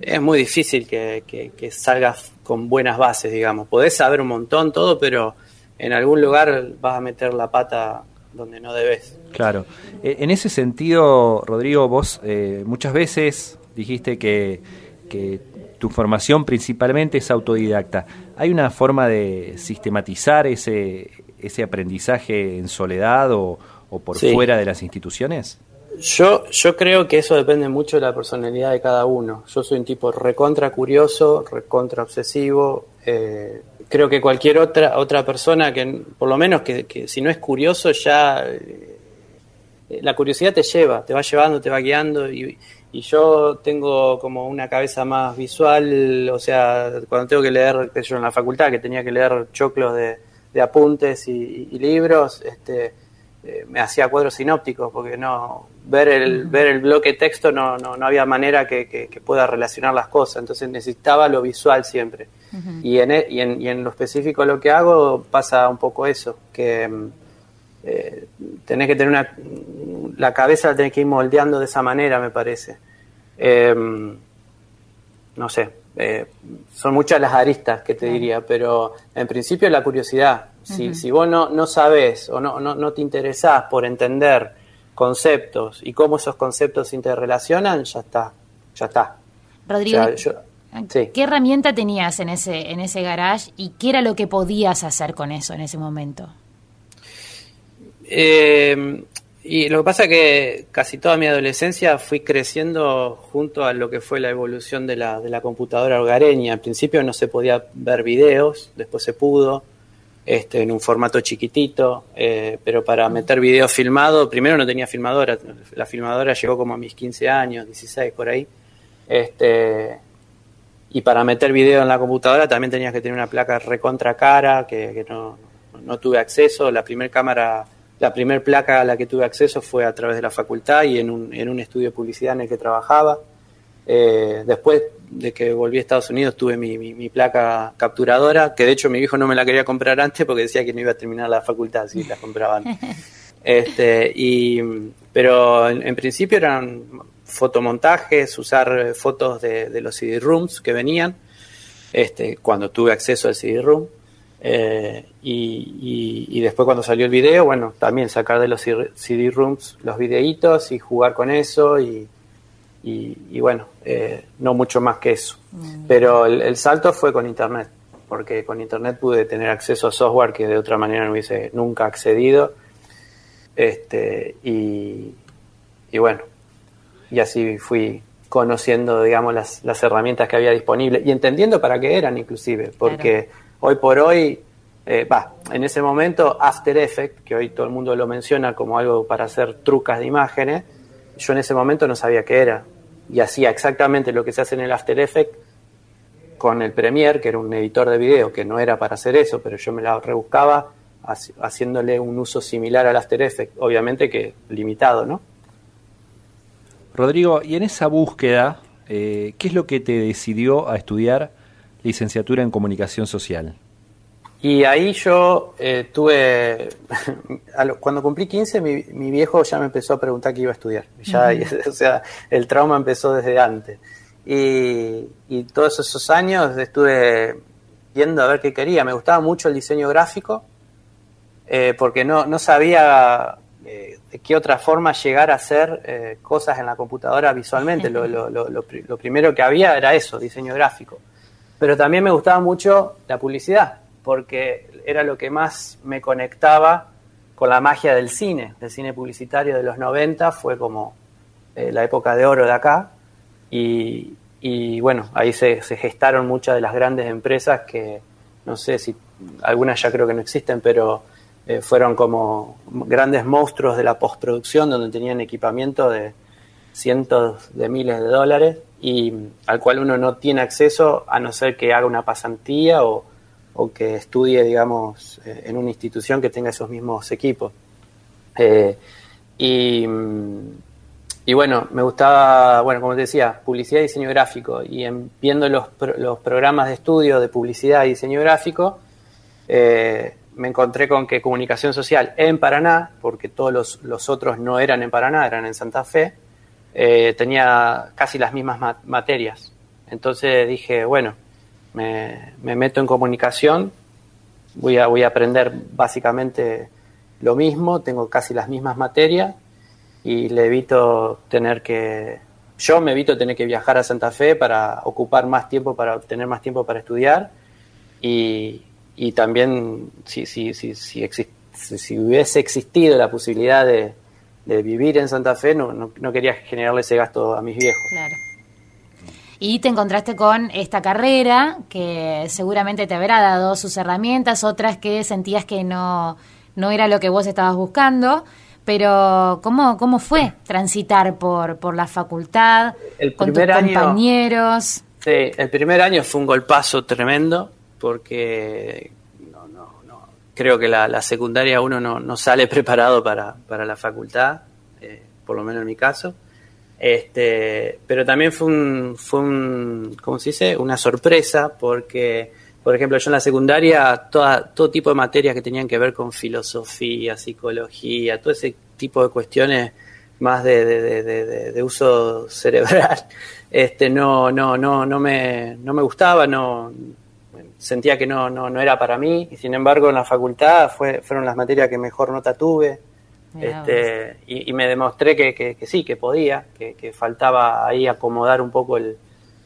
[SPEAKER 3] es muy difícil que salgas con buenas bases, digamos. Podés saber un montón, todo, pero en algún lugar vas a meter la pata donde no debes.
[SPEAKER 2] Claro. Eh, En ese sentido, Rodrigo, vos eh, muchas veces dijiste que, que tu formación principalmente es autodidacta. ¿Hay una forma de sistematizar ese, ese aprendizaje en soledad o, o por
[SPEAKER 3] Sí.
[SPEAKER 2] fuera de las instituciones?
[SPEAKER 3] Yo, yo creo que eso depende mucho de la personalidad de cada uno. Yo soy un tipo recontra curioso, recontra obsesivo. eh, creo que cualquier otra otra persona que, por lo menos que, que si no es curioso, ya eh, la curiosidad te lleva, te va llevando, te va guiando. Y, y yo tengo como una cabeza más visual, o sea, cuando tengo que leer, sé yo, en la facultad, que tenía que leer choclos de, de apuntes y, y libros, este eh, me hacía cuadros sinópticos porque no ver el ver el bloque texto no, no, no había manera que, que- que pueda relacionar las cosas entonces necesitaba lo visual siempre y en, e- y, en, y en lo específico lo que hago pasa un poco eso que mm, eh, tenés que tener una la cabeza la tenés que ir moldeando de esa manera me parece Em, no sé, eh, son muchas las aristas que te diría, pero en principio la curiosidad. Si, vos no, no sabes o no, no, no te interesás por entender conceptos y cómo esos conceptos se interrelacionan, ya está, ya está.
[SPEAKER 1] Rodrigo,
[SPEAKER 3] O sea, yo- sí.
[SPEAKER 1] ¿qué herramienta tenías en ese, en ese garage y qué era lo que podías hacer con eso en ese momento?
[SPEAKER 3] Eh, y lo que pasa es que casi toda mi adolescencia fui creciendo junto a lo que fue la evolución de la, de la computadora hogareña. Al principio no se podía ver videos, después se pudo, este, en un formato chiquitito, eh, pero para meter video filmado, primero no tenía filmadora, la filmadora llegó como a mis 15 años, 16 por ahí. Este, y para meter video en la computadora también tenías que tener una placa recontra cara, que, no, no tuve acceso. La primer cámara, la primer placa a la que tuve acceso fue a través de la facultad y en un, en un estudio de publicidad en el que trabajaba. Eh, después de que volví a Estados Unidos tuve mi, mi- mi placa capturadora, que de hecho mi hijo no me la quería comprar antes porque decía que no iba a terminar la facultad si la compraban. Este, y, pero en, en principio eran fotomontajes, usar fotos de, de los CD-rooms que venían, este, cuando tuve acceso al CD-room. Eh, y, y- y después cuando salió el video, bueno, también sacar de los CD-rooms los videitos y jugar con eso y, y, bueno, eh, no mucho más que eso. Pero el, el salto fue con Internet, porque con Internet pude tener acceso a software que de otra manera no hubiese nunca accedido. Este, y, y bueno, y así fui conociendo, digamos, las, las herramientas que había disponibles y entendiendo para qué eran inclusive, porque hoy por hoy, eh, va, en ese momento After Effects, que hoy todo el mundo lo menciona como algo para hacer trucas de imágenes, yo en ese momento no sabía qué era y hacía exactamente lo que se hace en el After Effects con el Premiere, que era un editor de video que no era para hacer eso, pero yo me la rebuscaba haci- haciéndole un uso similar al After Effects, obviamente que limitado, ¿no?
[SPEAKER 2] Rodrigo, y en esa búsqueda eh, ¿qué es lo que te decidió a estudiar licenciatura en comunicación social?
[SPEAKER 3] Y ahí yo eh, tuve, a lo- cuando cumplí 15, mi, mi viejo ya me empezó a preguntar qué iba a estudiar. Ya, o sea, el trauma empezó desde antes. Y, y todos esos años estuve viendo a ver qué quería. Me gustaba mucho el diseño gráfico, eh, porque no, no sabía eh, de qué otra forma llegar a hacer eh, cosas en la computadora visualmente. Lo, lo- lo- lo pri- lo primero que había era eso, diseño gráfico. Pero también me gustaba mucho la publicidad, porque era lo que más me conectaba con la magia del cine, del cine publicitario de los 90, fue como eh, la época de oro de acá. Y, bueno, ahí se, se gestaron muchas de las grandes empresas que, no sé si algunas ya creo que no existen, pero eh, fueron como grandes monstruos de la postproducción donde tenían equipamiento de cientos de miles de dólares y al cual uno no tiene acceso a no ser que haga una pasantía o, o que estudie, digamos, eh, en una institución que tenga esos mismos equipos. Eh, y, y bueno, me gustaba, bueno, como te decía, publicidad y diseño gráfico. Y en- viendo los, los programas de estudio de publicidad y diseño gráfico, eh, me encontré con que comunicación social en Paraná, porque todos los, los otros no eran en Paraná, eran en Santa Fe, eh, tenía casi las mismas ma- materias. Entonces dije, bueno, me, me meto en comunicación, voy a, aprender básicamente lo mismo, tengo casi las mismas materias y le evito tener que, yo me evito tener que viajar a Santa Fe para ocupar más tiempo, para obtener más tiempo para estudiar y, también si, si- si hubiese existido la posibilidad de, de vivir en Santa Fe, no, no, no quería generarle ese gasto a mis viejos.
[SPEAKER 1] Claro. Y te encontraste con esta carrera que seguramente te habrá dado sus herramientas, otras que sentías que no, no era lo que vos estabas buscando. Pero, ¿cómo, cómo fue transitar por, por la facultad,
[SPEAKER 3] El
[SPEAKER 1] con tus
[SPEAKER 3] año-
[SPEAKER 1] compañeros?
[SPEAKER 3] Sí, el primer año fue un golpazo tremendo porque creo que la, la secundaria uno no, no sale preparado para, para la facultad, eh, por lo menos en mi caso. Este, pero también fue un, fue un, ¿cómo se dice? Una sorpresa porque, por ejemplo, yo en la secundaria, toda, todo tipo de materias que tenían que ver con filosofía, psicología, todo ese tipo de cuestiones más de, de, de- uso cerebral, este, no, no, no, no me, no me gustaba, no, sentía que no, no, no era para mí, y sin embargo en la facultad fue, fueron las materias que mejor nota tuve, este, y, y me demostré que, que- que sí, que podía, que, que faltaba ahí acomodar un poco el-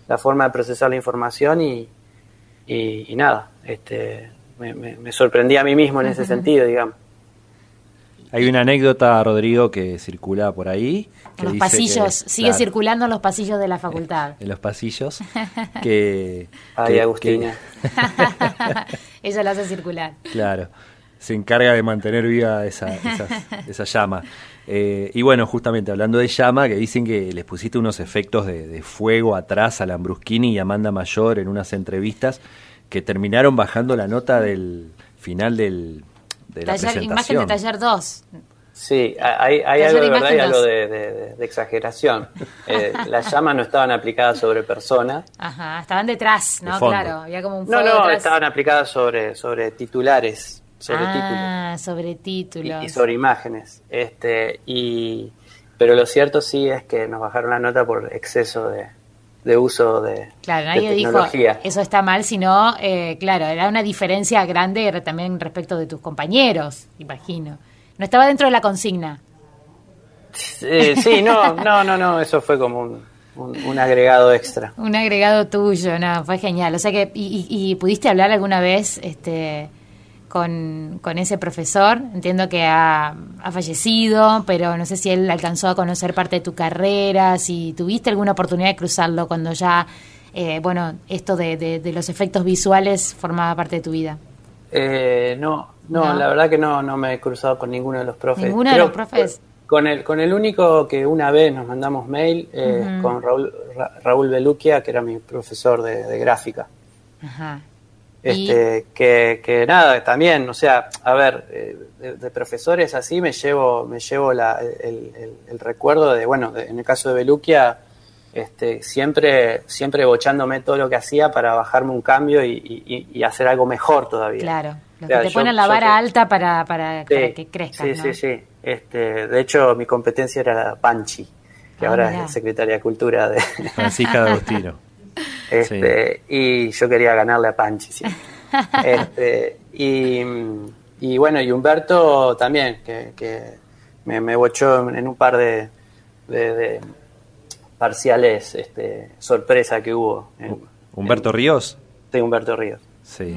[SPEAKER 3] la forma de procesar la información y, y, y nada, este, me, me- me sorprendí a mí mismo en ese sentido, digamos.
[SPEAKER 2] Hay una anécdota, Rodrigo, que circula por ahí. que
[SPEAKER 1] En los
[SPEAKER 2] dice
[SPEAKER 1] pasillos,
[SPEAKER 2] que-
[SPEAKER 1] sigue
[SPEAKER 2] claro,
[SPEAKER 1] circulando en los pasillos de la facultad.
[SPEAKER 2] En los pasillos. Que,
[SPEAKER 3] Ay,
[SPEAKER 2] que-
[SPEAKER 3] Agustina.
[SPEAKER 1] Ella la hace circular.
[SPEAKER 2] claro. Se encarga de mantener viva esa, esa, esa llama. Eh, y bueno, justamente hablando de llama, que dicen que les pusiste unos efectos de, de fuego atrás a Lambrusquini y Amanda Mayor en unas entrevistas que terminaron bajando la nota del final del, de la
[SPEAKER 1] Taller, imagen de taller 2.
[SPEAKER 3] Sí, hay, algo de verdad y algo de, de- de exageración. Eh, las llamas no estaban aplicadas sobre personas.
[SPEAKER 1] Ajá, estaban detrás,
[SPEAKER 3] De
[SPEAKER 1] ¿no? Claro, había como un
[SPEAKER 3] No, no,
[SPEAKER 1] detrás.
[SPEAKER 3] estaban aplicadas sobre, sobre titulares, sobre
[SPEAKER 1] ah, sobre
[SPEAKER 3] títulos
[SPEAKER 1] títulos.
[SPEAKER 3] y, y sobre imágenes. Este, y, pero lo cierto sí es que nos bajaron la nota por exceso de, de uso de,
[SPEAKER 1] Claro,
[SPEAKER 3] de
[SPEAKER 1] nadie dijo
[SPEAKER 3] tecnología.
[SPEAKER 1] eso está mal, sino, eh, claro, era una diferencia grande también respecto de tus compañeros, imagino. No estaba dentro de la consigna.
[SPEAKER 3] Eh, sí, no, no, no, no, eso fue como un, un- un agregado extra.
[SPEAKER 1] Un agregado tuyo, no, fue genial. O sea que, y, y- y pudiste hablar alguna vez este, con, con ese profesor? Entiendo que ha, ha fallecido, pero no sé si él alcanzó a conocer parte de tu carrera, si tuviste alguna oportunidad de cruzarlo cuando ya, eh, bueno, esto de, de- de los efectos visuales formaba parte de tu vida.
[SPEAKER 3] Eh, no, no,
[SPEAKER 1] No.
[SPEAKER 3] la verdad que no, no me he cruzado con ninguno de los profes.
[SPEAKER 1] ¿Ninguno de los profes?
[SPEAKER 3] Con el, con el único que una vez nos mandamos mail, eh, con Raúl, Ra- Raúl Beluquia, que era mi profesor de, de gráfica.
[SPEAKER 1] Ajá.
[SPEAKER 3] Este, que, que nada, también, o sea, a ver, eh, de, de profesores así me llevo, me llevo la- el, el- el recuerdo de, bueno, de- en el caso de Beluquia, este, siempre, siempre bochándome todo lo que hacía para bajarme un cambio y, y- y hacer algo mejor todavía.
[SPEAKER 1] Claro. Los
[SPEAKER 3] O sea,
[SPEAKER 1] que te
[SPEAKER 3] yo-
[SPEAKER 1] ponen la vara alta para, para,
[SPEAKER 3] Sí,
[SPEAKER 1] para que crezcas,
[SPEAKER 3] Sí,
[SPEAKER 1] ¿no?
[SPEAKER 3] sí, sí. Este, de hecho, mi competencia era la Panchi, que
[SPEAKER 1] Ah,
[SPEAKER 3] ahora
[SPEAKER 1] mirá.
[SPEAKER 3] es secretaria de Cultura de.
[SPEAKER 2] Francisca de
[SPEAKER 3] Este, Y yo quería ganarle a Panchi, sí. Este, y, y bueno, y Humberto también, que, que me, me bochó en un par de, de- de parciales este, sorpresa que hubo. En,
[SPEAKER 2] Humberto Ríos.
[SPEAKER 3] de Humberto Ríos.
[SPEAKER 2] Sí.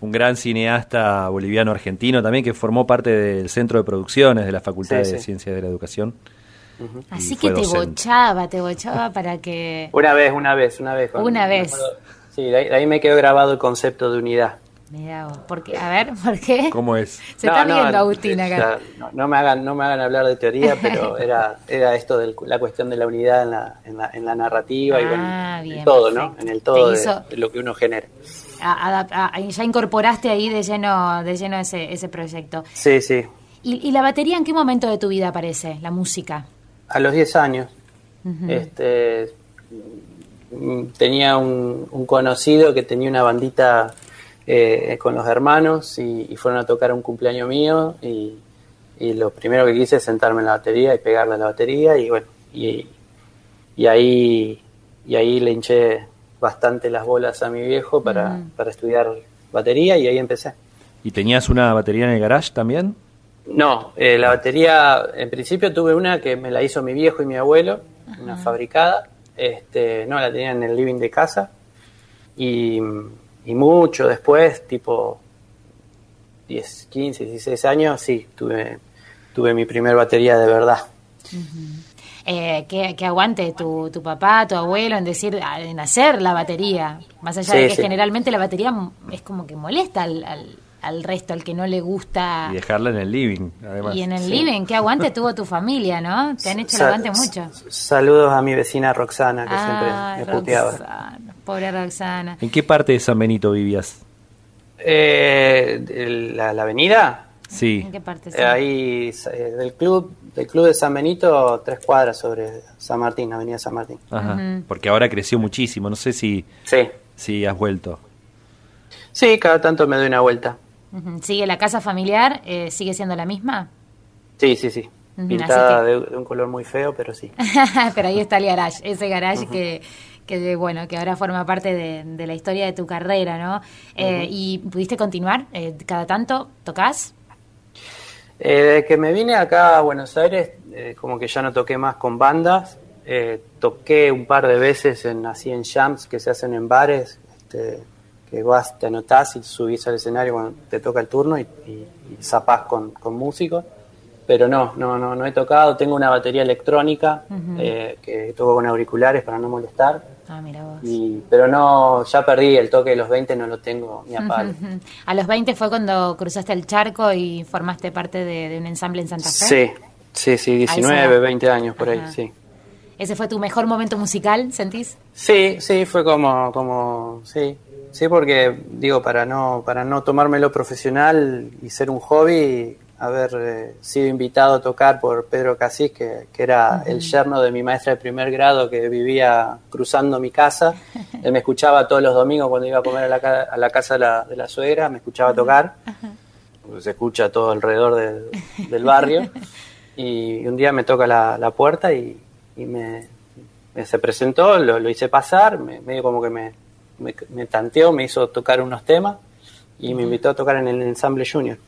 [SPEAKER 2] Un gran cineasta boliviano-argentino también que formó parte del centro de producciones de la Facultad
[SPEAKER 3] Sí,
[SPEAKER 2] de
[SPEAKER 3] sí.
[SPEAKER 2] Ciencias de la Educación.
[SPEAKER 1] Así que te
[SPEAKER 2] docente.
[SPEAKER 1] bochaba, te bochaba para que...
[SPEAKER 3] Una vez, una vez, una vez.
[SPEAKER 1] Una vez.
[SPEAKER 3] Sí, de ahí, de ahí me quedó grabado el concepto de unidad.
[SPEAKER 1] Mirá vos, porque, a ver, ¿por qué?
[SPEAKER 2] ¿Cómo es?
[SPEAKER 1] Se está riendo Agustín acá.
[SPEAKER 3] no, no me hagan, no me hagan hablar de teoría, pero era, era esto de la cuestión de la unidad en la, en la, en la narrativa y bueno,
[SPEAKER 1] Ah,
[SPEAKER 3] en todo, ¿no? En el todo de,
[SPEAKER 1] hizo-
[SPEAKER 3] de lo que uno genera.
[SPEAKER 1] A- adap- a- ya incorporaste ahí de lleno, de lleno ese, ese proyecto.
[SPEAKER 3] Sí, sí.
[SPEAKER 1] ¿Y, y la batería en qué momento de tu vida aparece, la música?
[SPEAKER 3] A los 10 años, este, mm, tenía un, un conocido que tenía una bandita eh, con los hermanos y, y fueron a tocar a un cumpleaños mío y, y lo primero que quise es sentarme en la batería y pegarle a la batería y bueno, y, y ahí, y ahí le hinché bastante las bolas a mi viejo para, para estudiar batería y ahí empecé.
[SPEAKER 2] ¿Y tenías una batería en el garage también?
[SPEAKER 3] No, eh, la batería, en principio tuve una que me la hizo mi viejo y mi abuelo, una fabricada. Este, no, la tenía en el living de casa. Y, y mucho después, tipo 10, 15, 16 años, sí, tuve, tuve mi primer batería de verdad.
[SPEAKER 1] Eh, que, que aguante tu, tu papá, tu abuelo en decir, en hacer la batería. Más allá
[SPEAKER 3] Sí,
[SPEAKER 1] de que
[SPEAKER 3] sí.
[SPEAKER 1] generalmente la batería es como que molesta al, al, al resto, al que no le gusta.
[SPEAKER 2] Y dejarla en el living, además.
[SPEAKER 1] Ah. Y en el
[SPEAKER 3] Sí.
[SPEAKER 1] living, qué aguante tuvo tu familia, ¿no? Te han hecho el aguante mucho.
[SPEAKER 3] Saludos a mi vecina Roxana, que
[SPEAKER 1] Ay,
[SPEAKER 3] siempre me puteaba.
[SPEAKER 1] Roxana, pobre Roxana.
[SPEAKER 2] ¿En qué parte de San Benito vivías?
[SPEAKER 3] Eh, la, la avenida,
[SPEAKER 2] Sí.
[SPEAKER 1] ¿En qué parte?
[SPEAKER 3] Eh, ahí eh, del club del club de San Benito tres cuadras sobre San Martín Avenida San Martín
[SPEAKER 2] Ajá. Porque ahora creció muchísimo. No sé si,
[SPEAKER 3] sí
[SPEAKER 2] si has vuelto.
[SPEAKER 3] sí cada tanto me doy una vuelta.
[SPEAKER 1] ¿Sigue la casa familiar? Eh, ¿Sigue siendo la misma?
[SPEAKER 3] sí sí sí pintada
[SPEAKER 1] que-
[SPEAKER 3] de, de un color muy feo pero sí
[SPEAKER 1] Pero ahí está el garage, ese garage que, que, bueno, que ahora forma parte de, de la historia de tu carrera, ¿no? Eh, ¿Y pudiste continuar? Eh, ¿Cada tanto tocas?
[SPEAKER 3] Eh, desde que me vine acá a Buenos Aires eh, como que ya no toqué más con bandas Eh, toqué un par de veces en así en jams que se hacen en bares este, que vas te anotás y subís al escenario cuando te toca el turno y, y, y zapás con, con músicos pero no, no, no, no he tocado. Tengo una batería electrónica eh, que toco con auriculares para no molestar.
[SPEAKER 1] Ah, mira vos.
[SPEAKER 3] Y, pero no, ya perdí el toque de los 20, no lo tengo ni a palo.
[SPEAKER 1] A los 20 fue cuando cruzaste el charco y formaste parte de, de un ensamble en Santa Fe.
[SPEAKER 3] Sí, sí, sí,
[SPEAKER 1] A esa
[SPEAKER 3] 19,
[SPEAKER 1] edad.
[SPEAKER 3] 20 años por ahí, sí.
[SPEAKER 1] ¿Ese fue tu mejor momento musical, sentís?
[SPEAKER 3] Sí, sí, fue como, como, sí, sí, porque digo, para no, para no tomármelo profesional y ser un hobby, haber eh, sido invitado a tocar por Pedro Casís, que, que era el yerno de mi maestra de primer grado que vivía cruzando mi casa. Él me escuchaba todos los domingos cuando iba a comer a la, a la casa de la, de la suegra, me escuchaba tocar. Pues se escucha todo alrededor del, del barrio. Y un día me toca la, la puerta y, y me, me se presentó, lo, lo hice pasar, me, medio como que me, me, me tanteó, me hizo tocar unos temas y me invitó a tocar en el ensamble junior.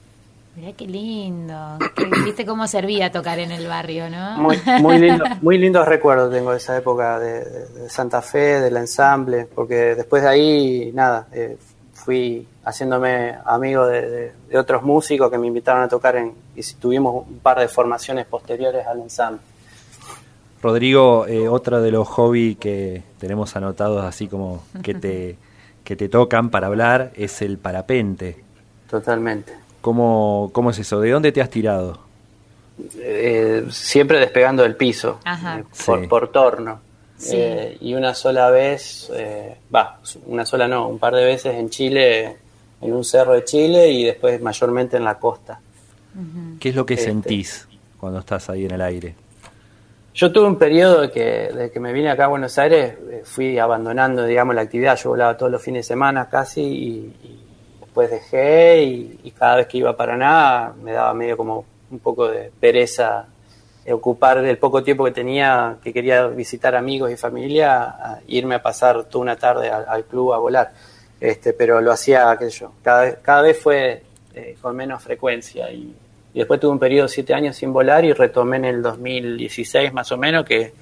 [SPEAKER 1] Mirá qué lindo. ¿Viste cómo servía tocar en el barrio, no?
[SPEAKER 3] Muy, muy, lindo, muy lindos recuerdos tengo de esa época de, Santa Fe, del ensamble, porque después de ahí, nada, eh, fui haciéndome amigo de, de- de otros músicos que me invitaron a tocar en, y tuvimos un par de formaciones posteriores al ensamble.
[SPEAKER 2] Rodrigo, eh, otro de los hobbies que tenemos anotados así como que te, que te tocan para hablar es el parapente.
[SPEAKER 3] Totalmente.
[SPEAKER 2] ¿Cómo, ¿Cómo es eso? ¿De dónde te has tirado?
[SPEAKER 3] Eh, siempre despegando del piso,
[SPEAKER 1] Ajá.
[SPEAKER 3] eh, por,
[SPEAKER 2] Sí.
[SPEAKER 3] por torno.
[SPEAKER 1] Sí.
[SPEAKER 3] Eh, y una sola vez, eh, va, una sola no, un par de veces en Chile, en un cerro de Chile y después mayormente en la costa.
[SPEAKER 2] ¿Qué es lo que
[SPEAKER 3] Este.
[SPEAKER 2] sentís cuando estás ahí en el aire?
[SPEAKER 3] Yo tuve un periodo de que, de que me vine acá a Buenos Aires, eh, fui abandonando, digamos, la actividad. Yo volaba todos los fines de semana casi y, después dejé y, cada vez que iba a Paraná me daba medio como un poco de pereza ocupar el poco tiempo que tenía, que quería visitar amigos y familia, irme a pasar toda una tarde al, club a volar. Este, pero lo hacía, qué sé yo, cada, vez- cada vez fue eh, con menos frecuencia y, y después tuve un periodo de siete años sin volar y retomé en el 2016 más o menos que,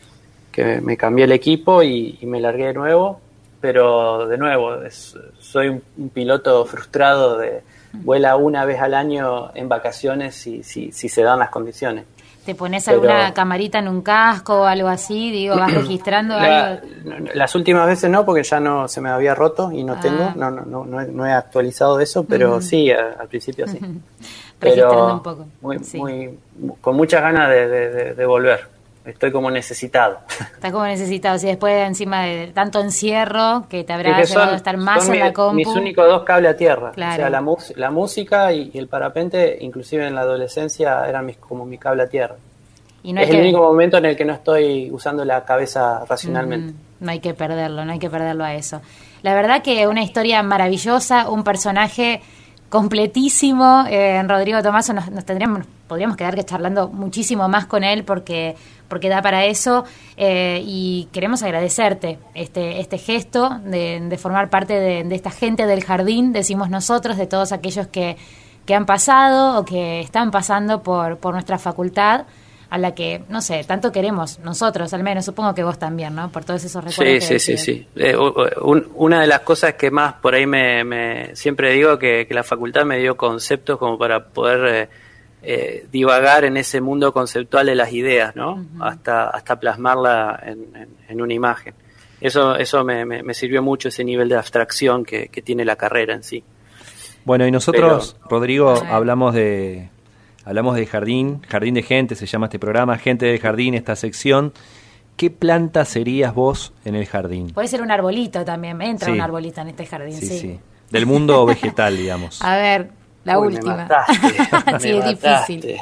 [SPEAKER 3] que me cambié el equipo y, y me largué de nuevo, pero de nuevo, es- soy un, un piloto frustrado de vuela una vez al año en vacaciones si, si, si se dan las condiciones.
[SPEAKER 1] ¿Te pones
[SPEAKER 3] Pero-
[SPEAKER 1] alguna camarita en un casco o algo así? Digo, vas registrando
[SPEAKER 3] La-
[SPEAKER 1] algo.
[SPEAKER 3] las últimas veces no, porque ya no se me había roto y no
[SPEAKER 1] Ah.
[SPEAKER 3] tengo, no, no, no, no he, no he actualizado eso, pero sí, al principio sí.
[SPEAKER 1] Registrando un poco,
[SPEAKER 3] Muy,
[SPEAKER 1] sí.
[SPEAKER 3] muy, con muchas ganas de, de- de- de volver. Estoy como necesitado.
[SPEAKER 1] Está como necesitado. Si después encima de tanto encierro que te habrá
[SPEAKER 3] Es que son-
[SPEAKER 1] a estar más
[SPEAKER 3] son
[SPEAKER 1] en
[SPEAKER 3] mi-
[SPEAKER 1] la compu.
[SPEAKER 3] mis únicos dos cables a tierra.
[SPEAKER 1] Claro.
[SPEAKER 3] O sea, la, la música y, y el parapente, inclusive en la adolescencia, eran mis, como mi cable a tierra.
[SPEAKER 1] y no
[SPEAKER 3] es el único momento en el que no estoy usando la cabeza racionalmente.
[SPEAKER 1] Mm, no hay que perderlo, no hay que perderlo a eso. La verdad que una historia maravillosa, un personaje completísimo. Eh, Rodrigo Tomaso nos, nos tendríamos, podríamos quedar que charlando muchísimo más con él porque, porque da para eso. Eh, y queremos agradecerte este, este gesto de, de formar parte de, de esta gente del jardín, decimos nosotros, de todos aquellos que, que han pasado o que están pasando por, por nuestra facultad a la que, no sé, tanto queremos nosotros, al menos, supongo que vos también, ¿no? Por todos esos recuerdos.
[SPEAKER 3] Sí,
[SPEAKER 1] que
[SPEAKER 3] sí, sí, sí. Eh, un- una de las cosas que más por ahí me, me- siempre digo que, que la facultad me dio conceptos como para poder eh, eh, divagar en ese mundo conceptual de las ideas, ¿no? Hasta hasta plasmarla en, en- en una imagen. Eso eso me, me- me sirvió mucho ese nivel de abstracción que, que tiene la carrera en sí.
[SPEAKER 2] Bueno, y nosotros, Rodrigo, hablamos de hablamos de jardín, jardín de gente se llama este programa, gente del jardín, esta sección. ¿Qué planta serías vos en el jardín?
[SPEAKER 1] Puede ser un arbolito también, entra
[SPEAKER 2] Sí.
[SPEAKER 1] un arbolito en este jardín, sí.
[SPEAKER 2] Sí, sí. Del mundo vegetal, digamos.
[SPEAKER 1] A ver, la
[SPEAKER 3] Uy, me
[SPEAKER 1] última.
[SPEAKER 3] mataste,
[SPEAKER 1] sí,
[SPEAKER 3] me
[SPEAKER 1] es difícil.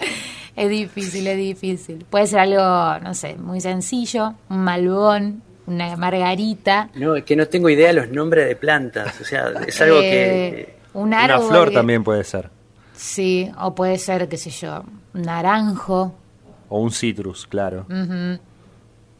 [SPEAKER 1] Es difícil, es difícil. Puede ser algo, no sé, muy sencillo, un malbón, una margarita.
[SPEAKER 3] No, es que no tengo idea de los nombres de plantas. O sea, es algo que...
[SPEAKER 1] eh, un
[SPEAKER 2] Una flor
[SPEAKER 1] que-
[SPEAKER 2] también puede ser.
[SPEAKER 1] Sí, o puede ser, qué sé yo, naranjo,
[SPEAKER 2] O un citrus, claro.
[SPEAKER 1] ujú,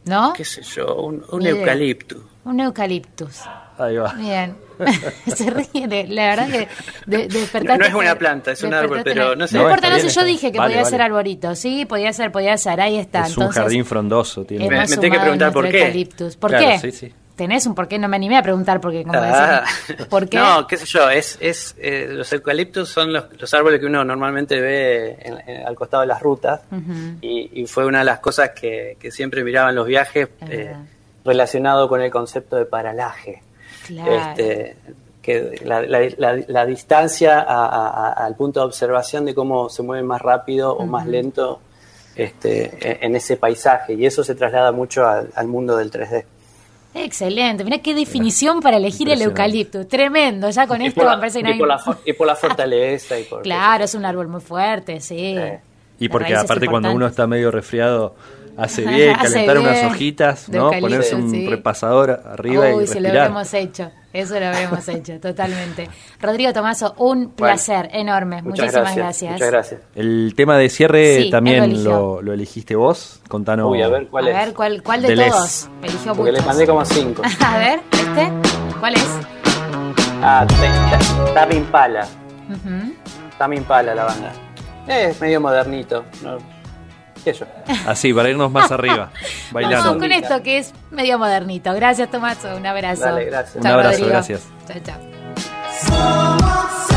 [SPEAKER 1] ¿no?
[SPEAKER 3] qué sé yo, un, un eucalipto.
[SPEAKER 1] Un eucaliptus.
[SPEAKER 2] Ahí va.
[SPEAKER 1] Bien. Se ríe, de- la verdad que de, despertaste-
[SPEAKER 3] No, no es una planta, es un árbol, pero no sé.
[SPEAKER 1] No
[SPEAKER 2] No,
[SPEAKER 1] importa, no sé, yo dije que
[SPEAKER 2] Vale,
[SPEAKER 1] podía
[SPEAKER 2] vale.
[SPEAKER 1] ser arborito. Sí, podía ser, podía ser, ahí está.
[SPEAKER 2] es un
[SPEAKER 1] Entonces,
[SPEAKER 2] jardín frondoso. Tiene.
[SPEAKER 3] Me- me tengo que preguntar por qué.
[SPEAKER 1] eucaliptus. ¿Por
[SPEAKER 2] Claro,
[SPEAKER 1] qué?
[SPEAKER 2] sí, sí.
[SPEAKER 1] Tenés un por qué, no me animé a preguntar por qué, como
[SPEAKER 3] Ah.
[SPEAKER 1] ¿Por qué?
[SPEAKER 3] No, qué sé yo, es, es, eh, los eucaliptos son los, los árboles que uno normalmente ve en- en- al costado de las rutas y, y fue una de las cosas que, que siempre miraba en los viajes
[SPEAKER 1] Es
[SPEAKER 3] eh, relacionado con el concepto de paralaje.
[SPEAKER 1] Claro.
[SPEAKER 3] Este, que la, la- la- la distancia a- a- a- al punto de observación de cómo se mueve más rápido o más lento este, en- en ese paisaje y eso se traslada mucho al, al mundo del 3D.
[SPEAKER 1] Excelente. Mirá qué definición para elegir el eucalipto. Tremendo. Ya con
[SPEAKER 3] y,
[SPEAKER 1] esto
[SPEAKER 3] por
[SPEAKER 1] me
[SPEAKER 3] la,
[SPEAKER 1] parece que
[SPEAKER 3] y
[SPEAKER 1] no hay-
[SPEAKER 3] por la y por la fortaleza y por
[SPEAKER 1] Claro, es un árbol muy fuerte, sí.
[SPEAKER 3] Sí.
[SPEAKER 2] Y porque aparte cuando uno está medio resfriado, hace bien
[SPEAKER 1] Hace
[SPEAKER 2] calentar unas hojitas, ¿no? Ponerse un
[SPEAKER 1] sí.
[SPEAKER 2] repasador arriba
[SPEAKER 1] Uy,
[SPEAKER 2] y
[SPEAKER 1] se lo
[SPEAKER 2] respirar.
[SPEAKER 1] habremos hecho. Eso lo habremos hecho, totalmente. Rodrigo Tomaso, un placer enorme.
[SPEAKER 3] Muchas
[SPEAKER 1] Muchísimas
[SPEAKER 3] gracias,
[SPEAKER 1] gracias.
[SPEAKER 3] Muchas gracias.
[SPEAKER 2] El tema de cierre
[SPEAKER 1] Sí,
[SPEAKER 2] también lo, lo eligiste vos. Contanos.
[SPEAKER 3] Uy, a ver
[SPEAKER 1] A
[SPEAKER 3] cuál es.
[SPEAKER 1] ver, ¿cuál, cuál de todos? Eligió
[SPEAKER 3] Porque le mandé como cinco.
[SPEAKER 1] A ver, ¿este? ¿Cuál es?
[SPEAKER 3] Ah, Tame Impala.
[SPEAKER 1] Ujú.
[SPEAKER 3] Tame Impala la banda. Es medio modernito. ¿no?
[SPEAKER 2] Así, para irnos más arriba, bailando.
[SPEAKER 1] Vamos con esto que es medio modernito. Gracias, Tomaso. Un abrazo.
[SPEAKER 3] Dale, gracias.
[SPEAKER 2] Un abrazo,
[SPEAKER 1] Rodrigo.
[SPEAKER 2] gracias.
[SPEAKER 1] Chao, chao.